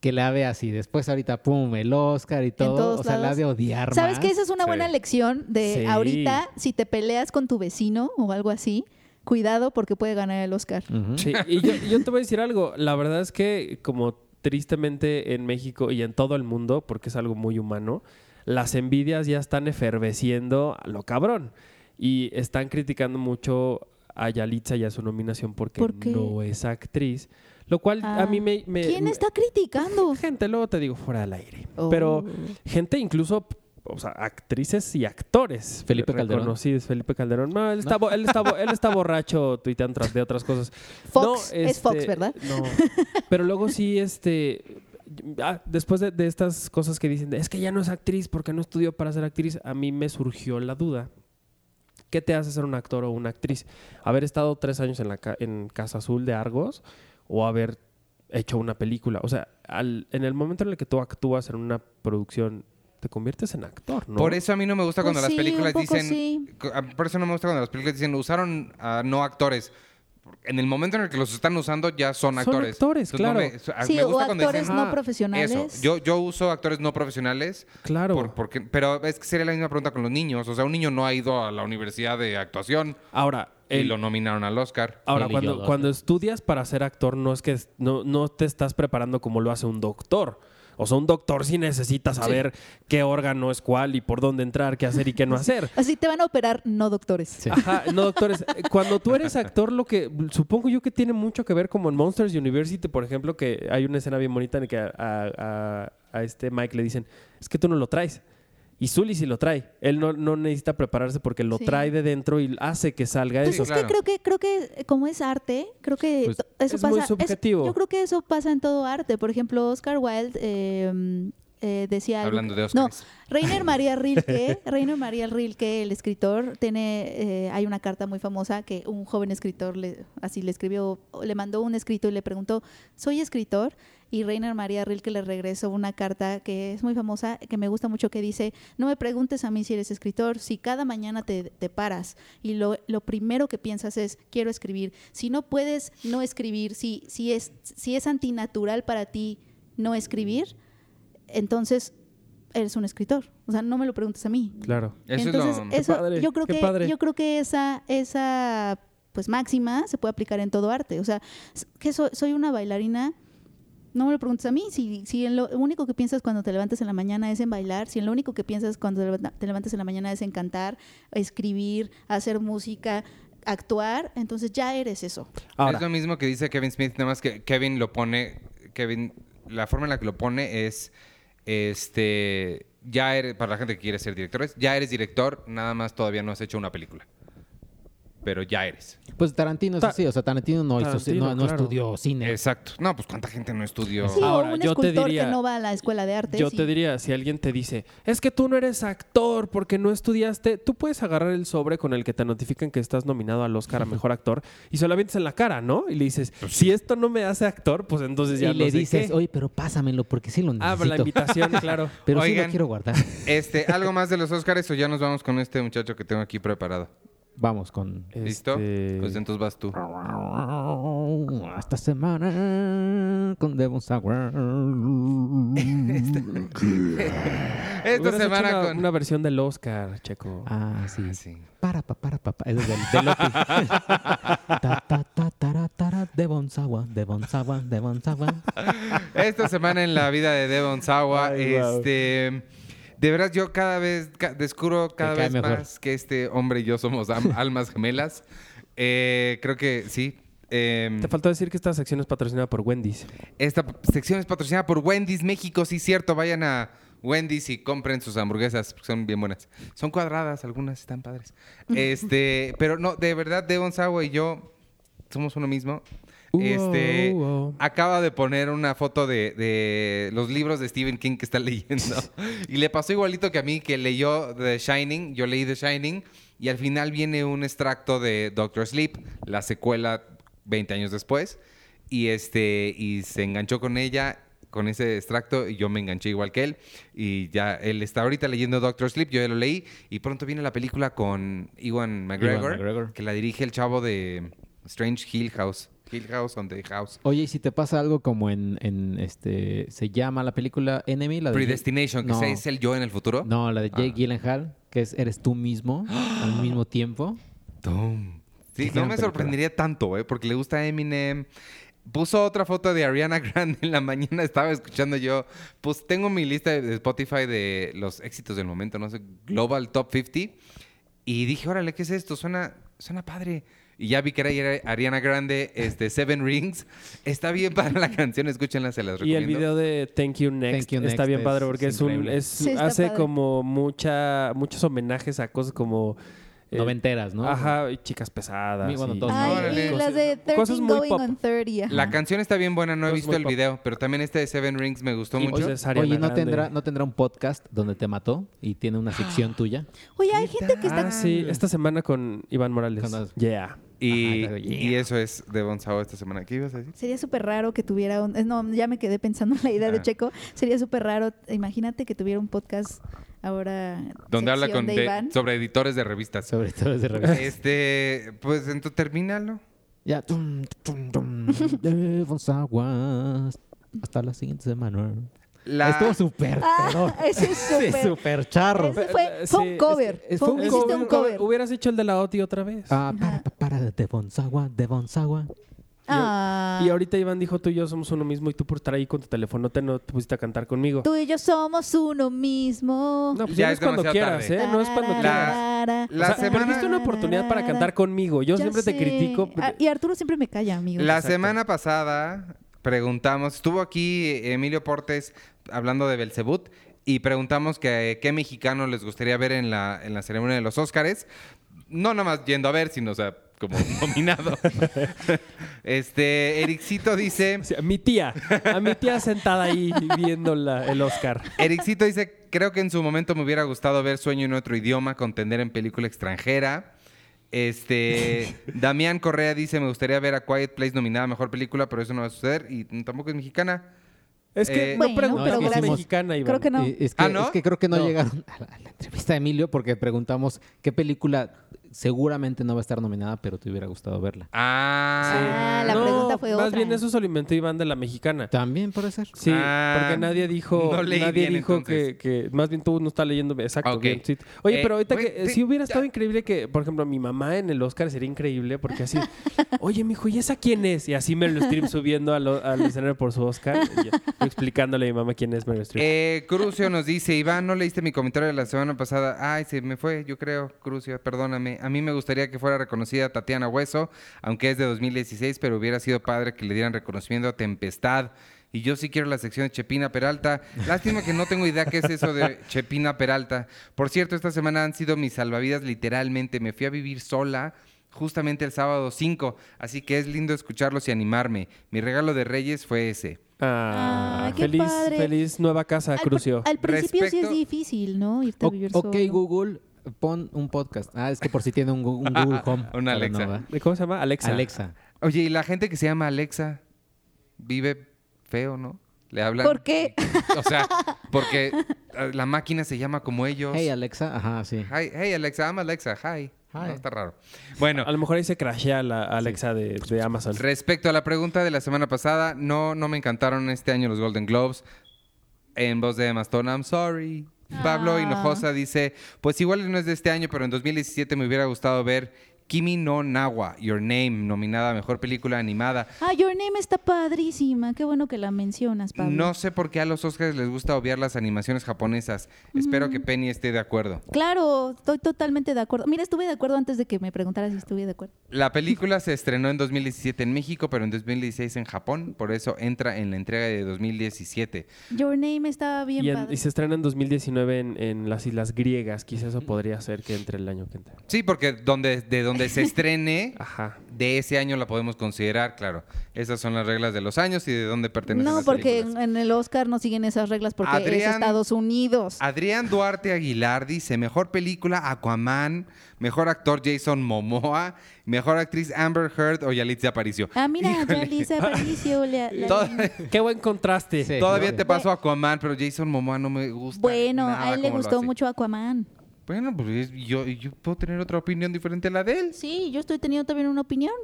Que la ve así, después ahorita, pum, el Oscar y todo, o sea, la lados. ha de odiar ¿Sabes más. que esa es una Sí. buena lección de Sí. ahorita si te peleas con tu vecino o algo así, cuidado porque puede ganar el Oscar. Sí, y yo, yo te voy a decir algo. La verdad es que, como tristemente en México y en todo el mundo, porque es algo muy humano, las envidias ya están eferveciendo a lo cabrón. Y están criticando mucho a Yalitza y a su nominación porque no es actriz. Lo cual a Ah, mí me... me- ¿Quién me- está criticando? Gente, luego te digo fuera del aire. Oh. Pero gente incluso... O sea, actrices y actores. Felipe Calderón. reconocidos. Felipe Calderón. No, él está, él está, él está borracho *laughs* tuiteando tras de otras cosas. Fox, No, es Fox, este, ¿verdad? No. Pero luego sí, este. ah, después de, de estas cosas que dicen, de, es que ya no es actriz porque no estudió para ser actriz, a mí me surgió la duda. ¿Qué te hace ser un actor o una actriz? ¿Haber estado tres años en, la ca- en Casa Azul de Argos o haber hecho una película? O sea, al- en el momento en el que tú actúas en una producción, te conviertes en actor, ¿no? Por eso a mí no me gusta cuando Pues las sí, películas un poco dicen. sí. co- a- Por eso no me gusta cuando las películas dicen usaron a no actores. En el momento en el que los están usando ya son Son actores. actores, Entonces, no claro. me- Sí, me o cuando actores dicen, no "Ah, profesionales. Eso, yo, yo uso actores no profesionales, Claro. por- porque, pero es que sería la misma pregunta con los niños. O sea, un niño no ha ido a la universidad de actuación Ahora, y el- lo nominaron al Oscar. Ahora, cuando, cuando estudias para ser actor, no es que no, no te estás preparando como lo hace un doctor. O sea, un doctor sí necesita saber qué órgano es cuál y por dónde entrar, qué hacer y qué no hacer. *laughs* Así te van a operar no doctores. Sí. Ajá, no, doctores. eh, Cuando tú eres actor, lo que supongo yo que tiene mucho que ver como en Monsters University, por ejemplo, que hay una escena bien bonita en la que a, a- a- a este Mike le dicen, es que tú no lo traes. Y Zully sí lo trae. Él no, no necesita prepararse porque lo Sí. trae de dentro y hace que salga Pues eso. es claro. que creo que creo que como es arte, creo que Pues eso es pasa. muy es- subjetivo. yo creo que eso pasa en todo arte. Por ejemplo, Oscar Wilde eh, eh, decía algo- Hablando de No. Rainer María Rilke, *laughs* Rainer María Rilke, el escritor, tiene, eh, hay una carta muy famosa que un joven escritor le, así le escribió, le mandó un escrito y le preguntó, soy escritor, y Rainer María Rilke le regresó una carta que es muy famosa, que me gusta mucho, que dice, no me preguntes a mí si eres escritor, si cada mañana te, te paras y lo, lo primero que piensas es, quiero escribir, si no puedes no escribir, si, si, es, si es antinatural para ti no escribir, entonces eres un escritor. O sea, no me lo preguntes a mí. Claro. Eso Entonces, es lo... Qué eso, padre, yo creo que padre. yo creo que esa esa pues máxima se puede aplicar en todo arte. O sea, que so- soy una bailarina. No me lo preguntes a mí, si, si en lo único que piensas cuando te levantas en la mañana es en bailar, si en lo único que piensas cuando te levanta- te levantas en la mañana es en cantar, escribir, hacer música, actuar, entonces ya eres eso. Ahora, Es lo mismo que dice Kevin Smith, nada más que Kevin lo pone, Kevin, la forma en la que lo pone es, este, ya eres, para la gente que quiere ser directores, ya eres director, nada más todavía no has hecho una película. Pero ya eres. Pues Tarantino es Ta- así, o sea, Tarantino no, hizo- Tarantino, no, no claro. estudió cine. Exacto. No, pues cuánta gente no estudió. Sí, Ahora, o un yo te escultor diría- que no va a la escuela de arte. yo sí. te diría, si alguien te dice, es que tú no eres actor porque no estudiaste, tú puedes agarrar el sobre con el que te notifican que estás nominado al Oscar a *laughs* Mejor Actor y se lo avientes en la cara, ¿no? Y le dices, si esto no me hace actor, pues entonces ya y le sé dices, qué. oye, pero pásamelo porque sí lo necesito. Ah, pero la invitación, *laughs* claro. pero sí lo quiero guardar. Este, ¿algo más de los Oscars o ya nos vamos con este muchacho que tengo aquí preparado? Vamos con... ¿Listo? Este, Pues entonces vas tú. Esta semana con Devon Sawa. Esta hecho semana una, con... una versión del Oscar, Checo. Ah, sí. Ah, sí. Para, pa, para, pa, pa. Es del, del Loki. *laughs* ta, ta, ta, tara, tara, Devon Sawa, Devon Sawa, Devon Sawa. Esta semana en la vida de Devon Sawa, Ay, este, de verdad yo cada vez ca- descubro cada vez mejor. más que este hombre y yo somos *laughs* almas gemelas. Eh, creo que sí. em, Te faltó decir que esta sección es patrocinada por Wendy's. esta sección es patrocinada por Wendy's México, sí cierto. Vayan a Wendy's y compren sus hamburguesas, porque son bien buenas. Son cuadradas, algunas están padres. *laughs* Este, pero no, de verdad Devon Sawa y yo somos uno mismo. Este, acaba de poner una foto de, de los libros de Stephen King que está *laughs* leyendo. y le pasó igualito que a mí, que leyó The Shining. Yo leí The Shining. Y al final viene un extracto de Doctor Sleep, la secuela 20 años después. Y, este, y se enganchó con ella, con ese extracto. Y yo me enganché igual que él. Y ya él está ahorita leyendo Doctor Sleep. Yo ya lo leí. Y pronto viene la película con Ewan McGregor, McGregor. que la dirige el chavo de Strange Hill House. Hill House on the House. Oye, y si te pasa algo como en, en este... Se llama la película Enemy, la de... Predestination, que No. es el yo en el futuro. No, la de Jake Ah. Gyllenhaal, que es Eres tú mismo *gasps* al mismo tiempo. Tum. Sí, no me sorprendería tanto, ¿eh? Porque le gusta Eminem. Puso otra foto de Ariana Grande en la mañana, *laughs* estaba escuchando yo. Pues tengo mi lista de Spotify de los éxitos del momento, no sé, Global Top 50. Y dije, órale, ¿qué es esto? Suena, suena padre. Y ya vi que era Ariana Grande, este, Seven Rings. Está bien para la canción, escúchenla, se las Y recomiendo. el video de Thank You Next Thank You está bien es- padre porque es es, un es, Sí, hace padre. como mucha muchos homenajes a cosas como eh, Noventeras, ¿no? Ajá, y chicas pesadas. Muy bueno, y- todos. Ay, Órale. y las de 13 Cosas muy Going pop. on 30. ajá. La canción está bien buena, no he visto el pop. video, pero también este de Seven Rings me gustó Y mucho. pues Oye, ¿no Grande. tendrá, ¿no tendrá un podcast donde te mató y tiene una sección *gasps* tuya? Oye, hay gente que está... Ah, sí, esta semana con Iván Morales. Con las- Yeah. Y, Ajá, yeah. y eso es de Bonsao esta semana. ¿Qué ibas a decir? Sería súper raro que tuviera un... No, ya me quedé pensando en la idea de Ah. Checo. Sería súper raro. Imagínate que tuviera un podcast ahora... Donde habla con de de- sobre editores de revistas. Sobre todo de revista. Este, pues entonces termínalo. ya. Tum, tum, tum, Devon Saguas. Hasta la siguiente semana. La, Estuvo súper Ah, *laughs* ese es Sí, súper... súper charro. Ese fue, fue sí, un cover. es- Fue un- cover. un cover. Hubieras hecho el de la OTI otra vez. Ah, para, pa, para, Devon Sawa, Devon Sawa. Ah. Y ahorita Iván dijo, tú y yo somos uno mismo y tú por estar ahí con tu teléfono te no te pusiste a cantar conmigo. Tú y yo somos uno mismo. No, pues Ya ya, es es cuando quieras, tarde. ¿eh? No es cuando La- quieras. La O sea, semana- perdiste una oportunidad para cantar conmigo. Yo Ya siempre te critico. Ah, y Arturo siempre me calla, amigo. la Exacto. semana pasada preguntamos, estuvo aquí Emilio Portes hablando de Belzebut y preguntamos que qué mexicano les gustaría ver en la, en la ceremonia de los Óscares. No nada más yendo a ver, sino, o sea, como *laughs* nominado. este, Ericito dice... *laughs* O sea, mi tía, a mi tía sentada ahí viendo la- el Oscar. Ericito dice, creo que en su momento me hubiera gustado ver Sueño en otro idioma, contender en película extranjera. Este, *laughs* Damián Correa dice, me gustaría ver a Quiet Place nominada a Mejor Película, pero eso no va a suceder y tampoco es mexicana. Es que Eh, no Bueno, pero si es gracias. mexicana, Iván. Creo que no. Eh, Es que, ¿Ah, no? es que creo que no, No. llegaron a la, a la entrevista de Emilio porque preguntamos qué película seguramente no va a estar nominada, pero te hubiera gustado verla. Ah, Ah, la pregunta fue Más otra. bien eso se lo inventó Iván de la mexicana. También puede ser. Sí, Ah, porque nadie dijo, no leí nadie bien, dijo que, que- más bien tú no estás leyendo exacto. Ok. bien, sí. Oye, Eh, pero ahorita que te- si hubiera ya. estado increíble que, por ejemplo, mi mamá en el Oscar sería increíble porque así, *laughs* oye, mijo, ¿y esa quién es? Y así Meryl Streep subiendo al, al escenario por su Oscar, y explicándole a mi mamá quién es Meryl Streep. Eh, Crucio nos dice, Iván, ¿no leíste mi comentario de la semana pasada? Ay, se me fue, yo creo, Crucio, perdóname. A mí me gustaría que fuera reconocida Tatiana Hueso, aunque es de 2016, pero hubiera sido padre que le dieran reconocimiento a Tempestad. Y yo sí quiero la sección de Chepina Peralta. Lástima que no tengo idea qué es eso de *laughs* Chepina Peralta. Por cierto, esta semana han sido mis salvavidas literalmente. Me fui a vivir sola justamente el sábado 5, así que es lindo escucharlos y animarme. Mi regalo de Reyes fue ese. Ah, Ah, qué feliz, padre. feliz nueva casa, Al, pr- Crucio. al principio sí es difícil, ¿no? Irte a O- vivir ok, solo. Google, pon un podcast. Ah, es que por si tiene un, Google *laughs* Home. Una Alexa. ¿Cómo se llama? Alexa. Alexa. Oye, y la gente que se llama Alexa vive feo, ¿no? Le hablan. ¿Por qué? O sea, *laughs* porque eh, la máquina se llama como ellos. Hey, Alexa. Ajá, sí. Hi, hey, Alexa, I'm Alexa. Hi. Hi. No, está raro. Bueno, A lo mejor ahí se crashea la Alexa de, de Amazon. respecto a la pregunta de la semana pasada, no, no me encantaron este año los Golden Globes. En voz de Emma Stone, I'm sorry. Pablo Ah. Hinojosa dice, pues igual no es de este año, pero en 2017 me hubiera gustado ver Kimi no Nawa, Your Name, nominada a Mejor Película Animada. Ah, Your Name está padrísima. Qué bueno que la mencionas, Pablo. No sé por qué a los Oscars les gusta obviar las animaciones japonesas. Espero que Penny esté de acuerdo. Claro, estoy totalmente de acuerdo. Mira, estuve de acuerdo antes de que me preguntaras si estuve de acuerdo. La película se estrenó en 2017 en México, pero en 2016 en Japón, por eso entra en la entrega de 2017. Your Name está bien Y, en- padre. y se estrena en 2019 en, en las Islas Griegas. Quizás eso podría ser que entre el año que entra. Sí, porque donde, de donde se estrene, *laughs* Ajá. de ese año la podemos considerar, claro. Esas son las reglas de los años y de dónde pertenecen No, las porque en, películas. en el Oscar no siguen esas reglas porque es Adrián- Estados Unidos. Adrián Duarte Aguilar dice, mejor película Aquaman, mejor actor Jason Momoa, mejor actriz Amber Heard o Yalitza Aparicio. Ah, mira, Híjole. Yalitza Aparicio. *laughs* la- la- Toda- Qué buen contraste. Sí. Todavía ¿no? te paso Aquaman, pero Jason Momoa no me gusta. Bueno, nada a él le gustó mucho Aquaman. Bueno, pues es- yo, yo puedo tener otra opinión diferente a la de él. Sí, yo estoy teniendo también una opinión.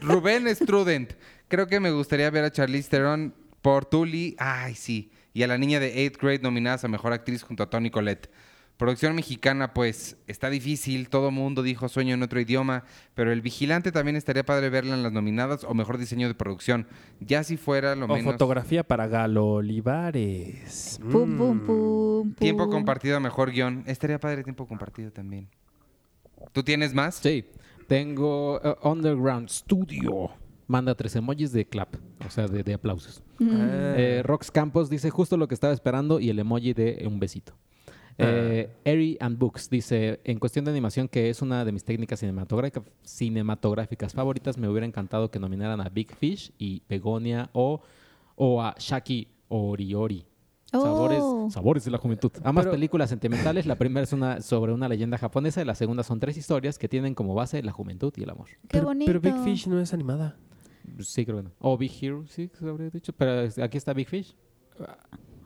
Rubén Strudent. Creo que me gustaría ver a Charlize Theron por Tully. Ay, sí. Y a la niña de 8th grade nominadas a Mejor Actriz junto a Toni Collette. Producción mexicana, pues, está difícil. Todo mundo dijo sueño en otro idioma. Pero El Vigilante también estaría padre verla en las nominadas o Mejor Diseño de Producción. Ya si fuera lo O menos... fotografía para Galo Olivares. Pum, pum, Mm. pum, Tiempo pum. compartido Mejor Guión. Estaría padre tiempo compartido también. ¿Tú tienes más? Sí. Tengo eh, Underground Studio. Manda tres emojis de clap, o sea, de, de aplausos. Ah. Eh, Rox Campos dice justo lo que estaba esperando y el emoji de un besito. Eh, Eri and Books dice, en cuestión de animación, que es una de mis técnicas cinematográfica- cinematográficas favoritas, me hubiera encantado que nominaran a Big Fish y Begonia o, o a Shaki Oriori. Oh. Sabores, sabores de la juventud. Ambas Pero- películas sentimentales. La primera es una sobre una leyenda japonesa y la segunda son tres historias que tienen como base la juventud y el amor. Qué pero, bonito. pero Big Fish no es animada. Sí, creo que no. O Big Hero, sí, se habría dicho. Pero aquí está Big Fish.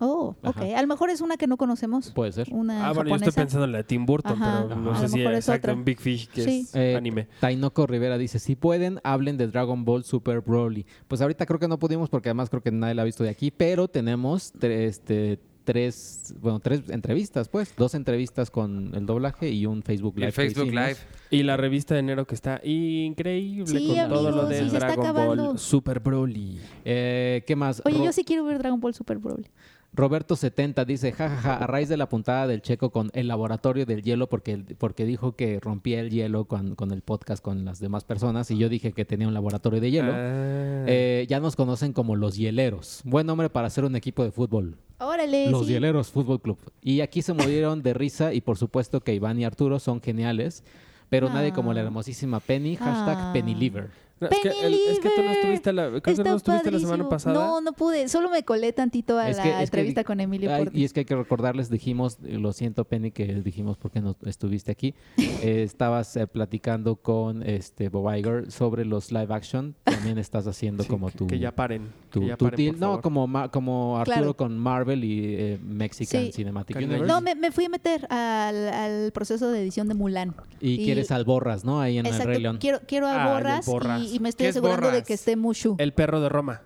Oh, ok. Ajá. A lo mejor es una que no conocemos. Puede ser. Una Ah, bueno, yo estoy pensando en la de Tim Burton, Ajá, pero no ajá. sé si es exacto en Big Fish, que Sí. es Eh, anime. Tainoco Rivera dice, si pueden, hablen de Dragon Ball Super Broly. Pues ahorita creo que no pudimos porque además creo que nadie la ha visto de aquí, pero tenemos este, tres, bueno, tres entrevistas, pues. Dos entrevistas con el doblaje y un Facebook Live. El Facebook. Live. Y la revista de enero que está increíble Sí, con todo lo de sí, Dragon. Ball Super Broly. Eh, ¿Qué más? Oye, Ro- yo sí quiero ver Dragon Ball Super Broly. Roberto70 dice, jajaja, a raíz de la puntada del checo con el laboratorio del hielo, porque, porque dijo que rompía el hielo con, con el podcast con las demás personas, y yo dije que tenía un laboratorio de hielo. Ah. Eh, ya nos conocen como los hieleros. Buen nombre para hacer un equipo de fútbol. Órale, Los sí. Hieleros Fútbol Club. Y aquí se murieron de risa y por supuesto que Iván y Arturo son geniales, pero nadie como la Ah. hermosísima Penny, hashtag Ah. PennyLiver. No, es, que, el- es que tú no estuviste la, creo que Está no estuviste la semana pasada. No, no pude. Solo me colé tantito a Es la que- es que entrevista con Emilio Ay, y es que hay que recordarles, dijimos, eh, lo siento Penny, que dijimos porque no estuviste aquí. *laughs* Eh, estabas eh, platicando con este Bob Iger sobre los live action. También estás haciendo Sí, como tu, Que ya paren. tu, que ya tu paren, deal. por No, como, como Arturo Claro. con Marvel y eh, Mexican Sí. Cinematic Universe. No, me, me fui a meter al, al proceso de edición de Mulan. y, y- quieres alborras, ¿no? Ahí en el. Rey León. Quiero, quiero a Ah, Borras, Borras. Y, y me estoy ¿Qué es asegurando de que esté Mushu. El perro de Roma.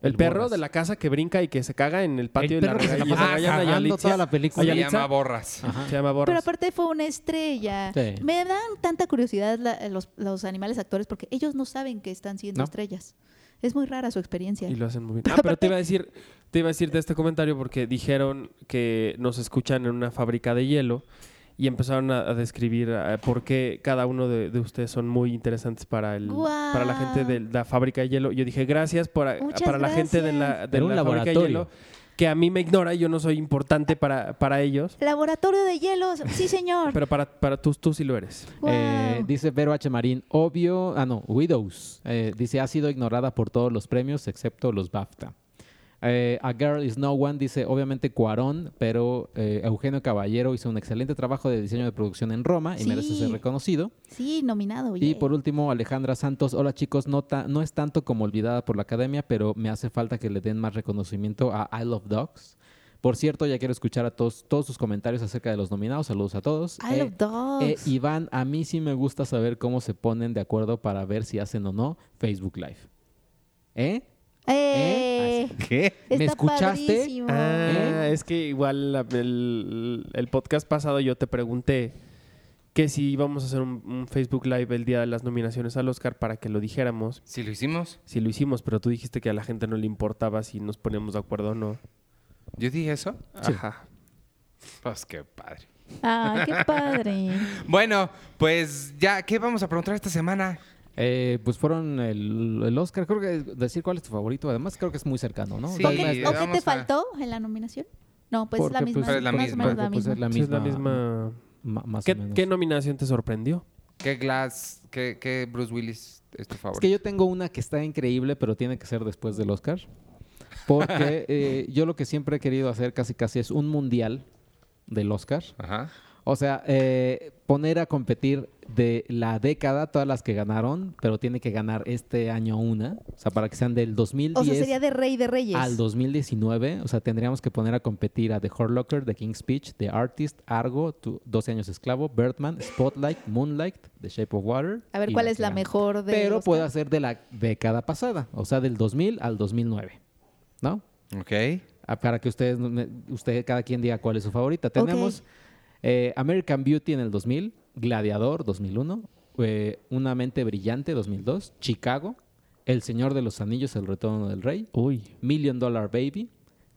El, El perro Borras. de la casa que brinca y que se caga en el patio El de la perro que se toda la película. Llama Borras. Ajá. Se llama Borras. Pero aparte fue una estrella. Sí. Me dan tanta curiosidad la- los, los animales actores porque ellos no saben que están siendo ¿No? estrellas. Es muy rara su experiencia. Y lo hacen muy bien. *laughs* Ah, pero te iba a decir, te iba a decir de este comentario porque dijeron que nos escuchan en una fábrica de hielo y empezaron a, a describir eh, por qué cada uno de, de ustedes son muy interesantes para el para la gente de la fábrica de hielo. Yo dije gracias por, para la gente de la, de la fábrica de laboratorio. hielo que a mí me ignora y yo no soy importante para, para ellos. Laboratorio de hielos. Sí, señor. Pero para, para tú, tú sí lo eres. Eh, dice Vero H. Marín, obvio, ah no, Widows. Eh, dice, ha sido ignorada por todos los premios excepto los BAFTA. Eh, A Girl is No One dice, obviamente Cuarón, pero eh, Eugenio Caballero hizo un excelente trabajo de diseño de producción en Roma y Sí. merece ser reconocido. sí, nominado. Y por último, Alejandra Santos, hola chicos, no, no es tanto como olvidada por la academia, pero me hace falta que le den más reconocimiento a I Love Dogs. Por cierto, ya quiero escuchar a todos, todos sus comentarios acerca de los nominados. Saludos a todos. I Eh, love dogs. eh, Iván, a mí sí me gusta saber cómo se ponen de acuerdo para ver si hacen o no Facebook Live. ¿Eh? Eh, ¿Qué? ¿Me escuchaste? Ah, es que igual la- el, el podcast pasado yo te pregunté que si íbamos a hacer un, un Facebook Live el día de las nominaciones al Oscar para que lo dijéramos. Si lo hicimos. Si lo hicimos, pero tú dijiste que a la gente no le importaba si nos poníamos de acuerdo o no. ¿Yo dije eso? Sí. Ajá. Pues qué padre. Ah, qué padre. *laughs* Bueno, pues ya, ¿qué vamos a preguntar esta semana? Eh, pues fueron el, el Oscar. Creo que decir cuál es tu favorito. Además, creo que es muy cercano, ¿no? Sí, ¿O qué, o qué vamos te a- faltó en la nominación? No, pues es la porque, misma. pues, es la misma. la pues, misma. es es más ¿Qué, o menos. qué nominación te sorprendió? ¿Qué Glass, qué, qué Bruce Willis es tu Es favorito? que yo tengo una que está increíble, pero tiene que ser después del Oscar. Porque *laughs* eh, yo lo que siempre he querido hacer casi casi es un mundial del Oscar. Ajá. O sea, eh, poner a competir de la década todas las que ganaron, pero tiene que ganar este año una. O sea, para que sean del 2010 O sea, sería de Rey de Reyes. al 2019. O sea, tendríamos que poner a competir a The Hurt Locker, The King's Speech, The Artist, Argo, tu- 12 años esclavo, Birdman, Spotlight, Moonlight, The Shape of Water. A ver, ¿cuál es la mejor de Pero puede ser de la década pasada, o sea, del 2000 al 2009. ¿No? Ok. Ah, Para que ustedes, usted, cada quien diga cuál es su favorita. Tenemos eh, American Beauty en el 2000, Gladiador 2001, eh, Una mente brillante 2002, Chicago, El Señor de los Anillos, El Retorno del Rey, Uy. Million Dollar Baby,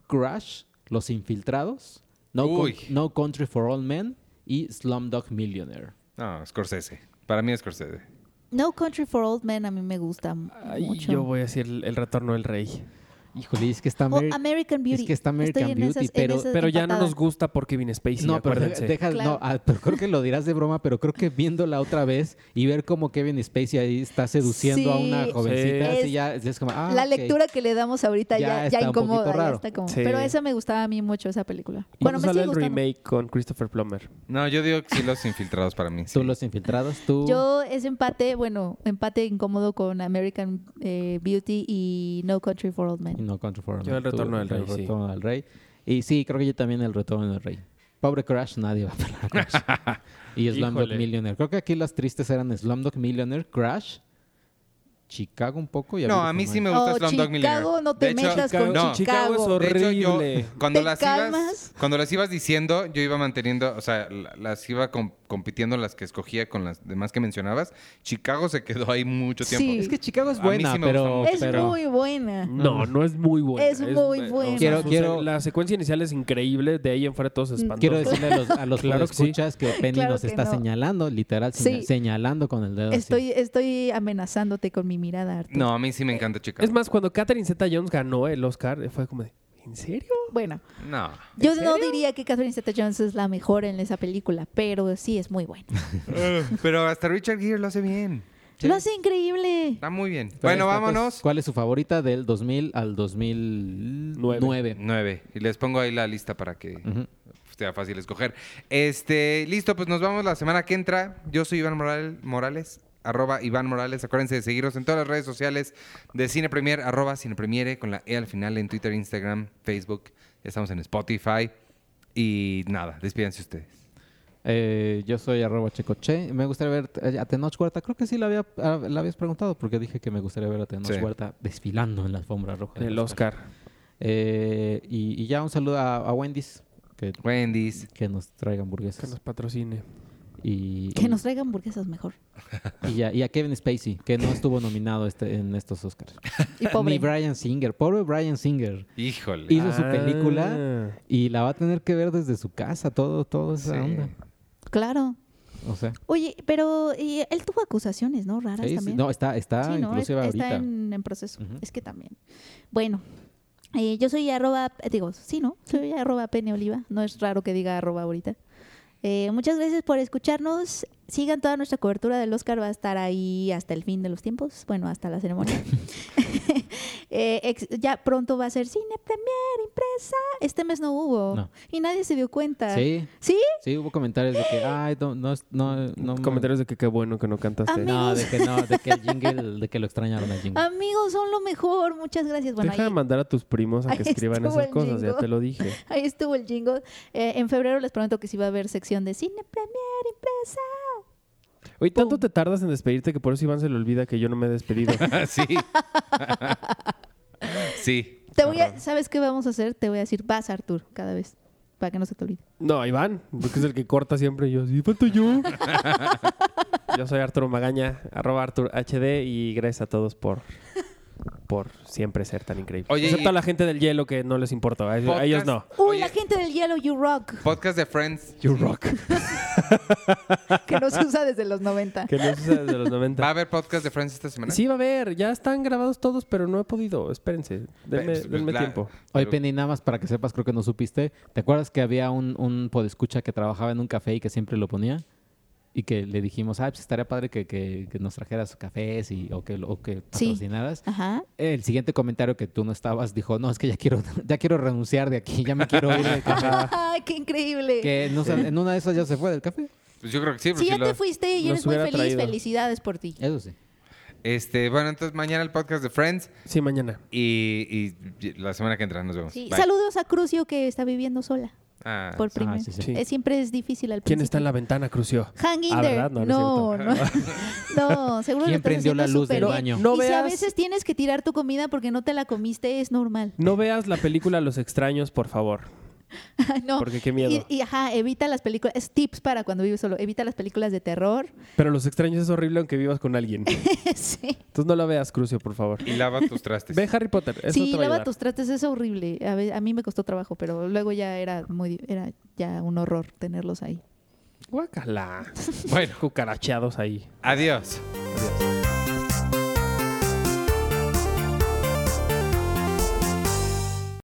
Crash, Los Infiltrados, No, Con- Uy. no Country for All Men y Slumdog Millionaire. No, Scorsese. Para mí es Scorsese. No Country for Old Men a mí me gusta Ay, mucho. yo voy a decir el retorno del rey. Híjole, es que está O Ameri- American Beauty. es que está American Estoy Beauty, esas- pero- esas Pero ya no nos gusta por Kevin Spacey, No, pero acuérdense. deja, Claro. no, ah, pero creo que lo dirás de broma, pero creo que viéndola otra vez y ver cómo Kevin Spacey ahí está seduciendo a una jovencita, Sí. así ya es como, ah, la ok. lectura que le damos ahorita Ya ya, está incomoda. ya raro. está como- Sí. Pero esa me gustaba a mí mucho, esa película. ¿Cuándo Bueno, me sale el gustando. remake con Christopher Plummer? No, yo digo que sí los infiltrados para mí. sí. Tú los infiltrados, tú. Yo ese empate, bueno, empate incómodo con American eh, Beauty y No Country for Old y. No Country for Old Yo el tú, Retorno del Rey, El sí. Retorno del Rey. Y sí, creo que yo también el Retorno del Rey. Pobre Crash, nadie va a pelar a Crash. *laughs* y Slumdog Híjole. Millionaire. Creo que aquí las tristes eran Slumdog Millionaire, Crash, Chicago un poco. y No, a mí sí me gusta Oh, Slumdog Millionaire. Chicago, no te De hecho- metas Chicago, con no. Chicago es Chicago. De hecho, yo, horrible. cuando ¿Te las calmas? ibas, cuando las ibas diciendo, yo iba manteniendo, o sea, la- las iba com- compitiendo las que escogía con las demás que mencionabas. Chicago se quedó ahí mucho tiempo. Sí. Es que Chicago es buena, sí pero... Es pero- muy buena. No, no es muy buena. Es muy buena. Quiero- quiero- La secuencia inicial es increíble, de ahí en fuera todos espantosos. Quiero decirle a los, a los Claro que sí. escuchas que Penny Claro nos que está no. señalando, literal, Sí. señalando con el dedo. así. Estoy, estoy amenazándote con mi mirada, Arturo. No, a mí sí me encanta Chicago. Es más, cuando Catherine Zeta-Jones ganó el Oscar, fue como de, ¿en serio? Bueno, No. yo no diría que Catherine Zeta-Jones es la mejor en esa película, pero sí es muy buena. *laughs* Pero hasta Richard Gere lo hace bien. Sí. Lo hace increíble. Está muy bien. ¿Cuál Bueno, vámonos. ¿Cuál es su favorita del 2000 al 2009? Nueve. Y les pongo ahí la lista para que sea fácil escoger. Este, listo, pues nos vamos la semana que entra. Yo soy Iván Moral- Morales, arroba Iván Morales. Acuérdense de seguirnos en todas las redes sociales de Cine Premier, arroba Cine Premiere, con la E al final en Twitter, Instagram, Facebook. Estamos en Spotify. Y nada, despídense ustedes. Eh, yo soy arroba checoche. Me gustaría ver a Tenoch Huerta. Creo que sí la, había, ah, la habías preguntado porque dije que me gustaría ver a Tenoch Sí. Huerta desfilando en la alfombra roja. del El Oscar. Eh, y, y ya un saludo a, a Wendy's que, Wendy's. que nos traiga Que hamburguesas. nos patrocine. Y, Que nos traigan hamburguesas mejor. *laughs* y, ya- y a Kevin Spacey, que no estuvo nominado este, en estos Oscars. Y pobre. Ni Brian Singer. Pobre Brian Singer. Híjole. Hizo su Ah. película y la va a tener que ver desde su casa, todo, todo esa Sí. onda. Claro. O sea, Oye, pero y él tuvo acusaciones, ¿no? Raras sí, sí, también. no, está, está Sí, ¿no? inclusive Es- ahorita. Está en, en proceso. Es que también. Bueno, eh, yo soy arroba, digo, sí, ¿no? Soy arroba Pene Oliva. No es raro que diga arroba ahorita. Eh, muchas gracias por escucharnos. Sigan toda nuestra cobertura del Oscar. Va a estar ahí hasta el fin de los tiempos. Bueno, hasta la ceremonia. *laughs* Eh, ex- ya pronto va a ser cine premier impresa. Este mes no hubo. No. Y nadie se dio cuenta. Sí, ¿Sí? sí, hubo comentarios de que, ay, no, no, Comentarios de que qué bueno que no cantaste. No, de que no, de que el jingle, de que lo extrañaron al jingle. Amigos, son lo mejor. Muchas gracias. Bueno, Deja de mandar a tus primos a *laughs* que escriban esas cosas, ya te lo dije. *laughs* Ahí estuvo el jingle. Eh, en febrero les prometo que sí va a haber sección de cine premier impresa. Oye, tanto te tardas en despedirte que por eso Iván se le olvida que yo no me he despedido. *laughs* sí. *laughs* sí. Te voy a, ¿Sabes qué vamos a hacer? Te voy a decir, vas Artur, cada vez, para que no se te olvide. No, Iván, porque es el que corta siempre. Y yo, sí, falto yo. *laughs* yo soy Arturo Magaña, arroba Artur HD y gracias a todos por, por siempre ser tan increíble. Oye, Excepto y- a la gente del hielo que no les importa. A ellos, a ellos no. Uy, Oye, la gente del hielo, You Rock, Podcast de Friends. You rock. *laughs* que no se usa desde los 90. que no se usa desde los 90. ¿Va a haber podcast de Friends esta semana? Sí, va a haber. Ya están grabados todos, pero no he podido. Espérense. Denme, Pues, pues, denme la- tiempo. Oye, Penny, nada más para que sepas, creo que no supiste. ¿Te acuerdas que había un, un podescucha que trabajaba en un café y que siempre lo ponía? Y que le dijimos, ah, pues estaría padre que, que, que nos trajeras cafés y, o que, o que Sí. patrocinaras. Ajá. El siguiente comentario que tú no estabas dijo, no, es que ya quiero, *laughs* ya quiero renunciar de aquí, ya me quiero ir del café. *laughs* ¡Ay, qué increíble! que no en una de esas ya se fue del café. Pues yo creo que sí. Si porque ya lo- te fuiste y eres muy feliz, traído. felicidades por ti. Eso sí. Este, bueno, entonces mañana el podcast de Friends Sí, mañana. y, y la semana que entra nos vemos. Sí. Saludos a Crucio que está viviendo sola Ah, por primera. sí, sí. Sí. Eh, siempre es difícil al ¿Quién principio. está en la ventana, Crucio? Hang in Ah, there. ¿verdad? No, No, no no, *laughs* no. seguro ¿Quién prendió la luz del baño? No y si a veas- veces tienes que tirar tu comida porque no te la comiste, es normal. No veas la película Los Extraños, por favor. *laughs* no. Porque qué miedo. Y, y, ajá, evita las películas. Es tips para cuando vives solo. Evita las películas de terror. Pero Los Extraños es horrible aunque vivas con alguien. *laughs* sí. Entonces no la veas, Crucio, por favor. Y lava tus trastes. Ve Harry Potter. Eso sí, te va a lava tus trastes, es horrible. A mí me costó trabajo, pero luego ya era muy era ya un horror tenerlos ahí. Guácala. *laughs* Bueno, Cucaracheados ahí. adiós. Adiós.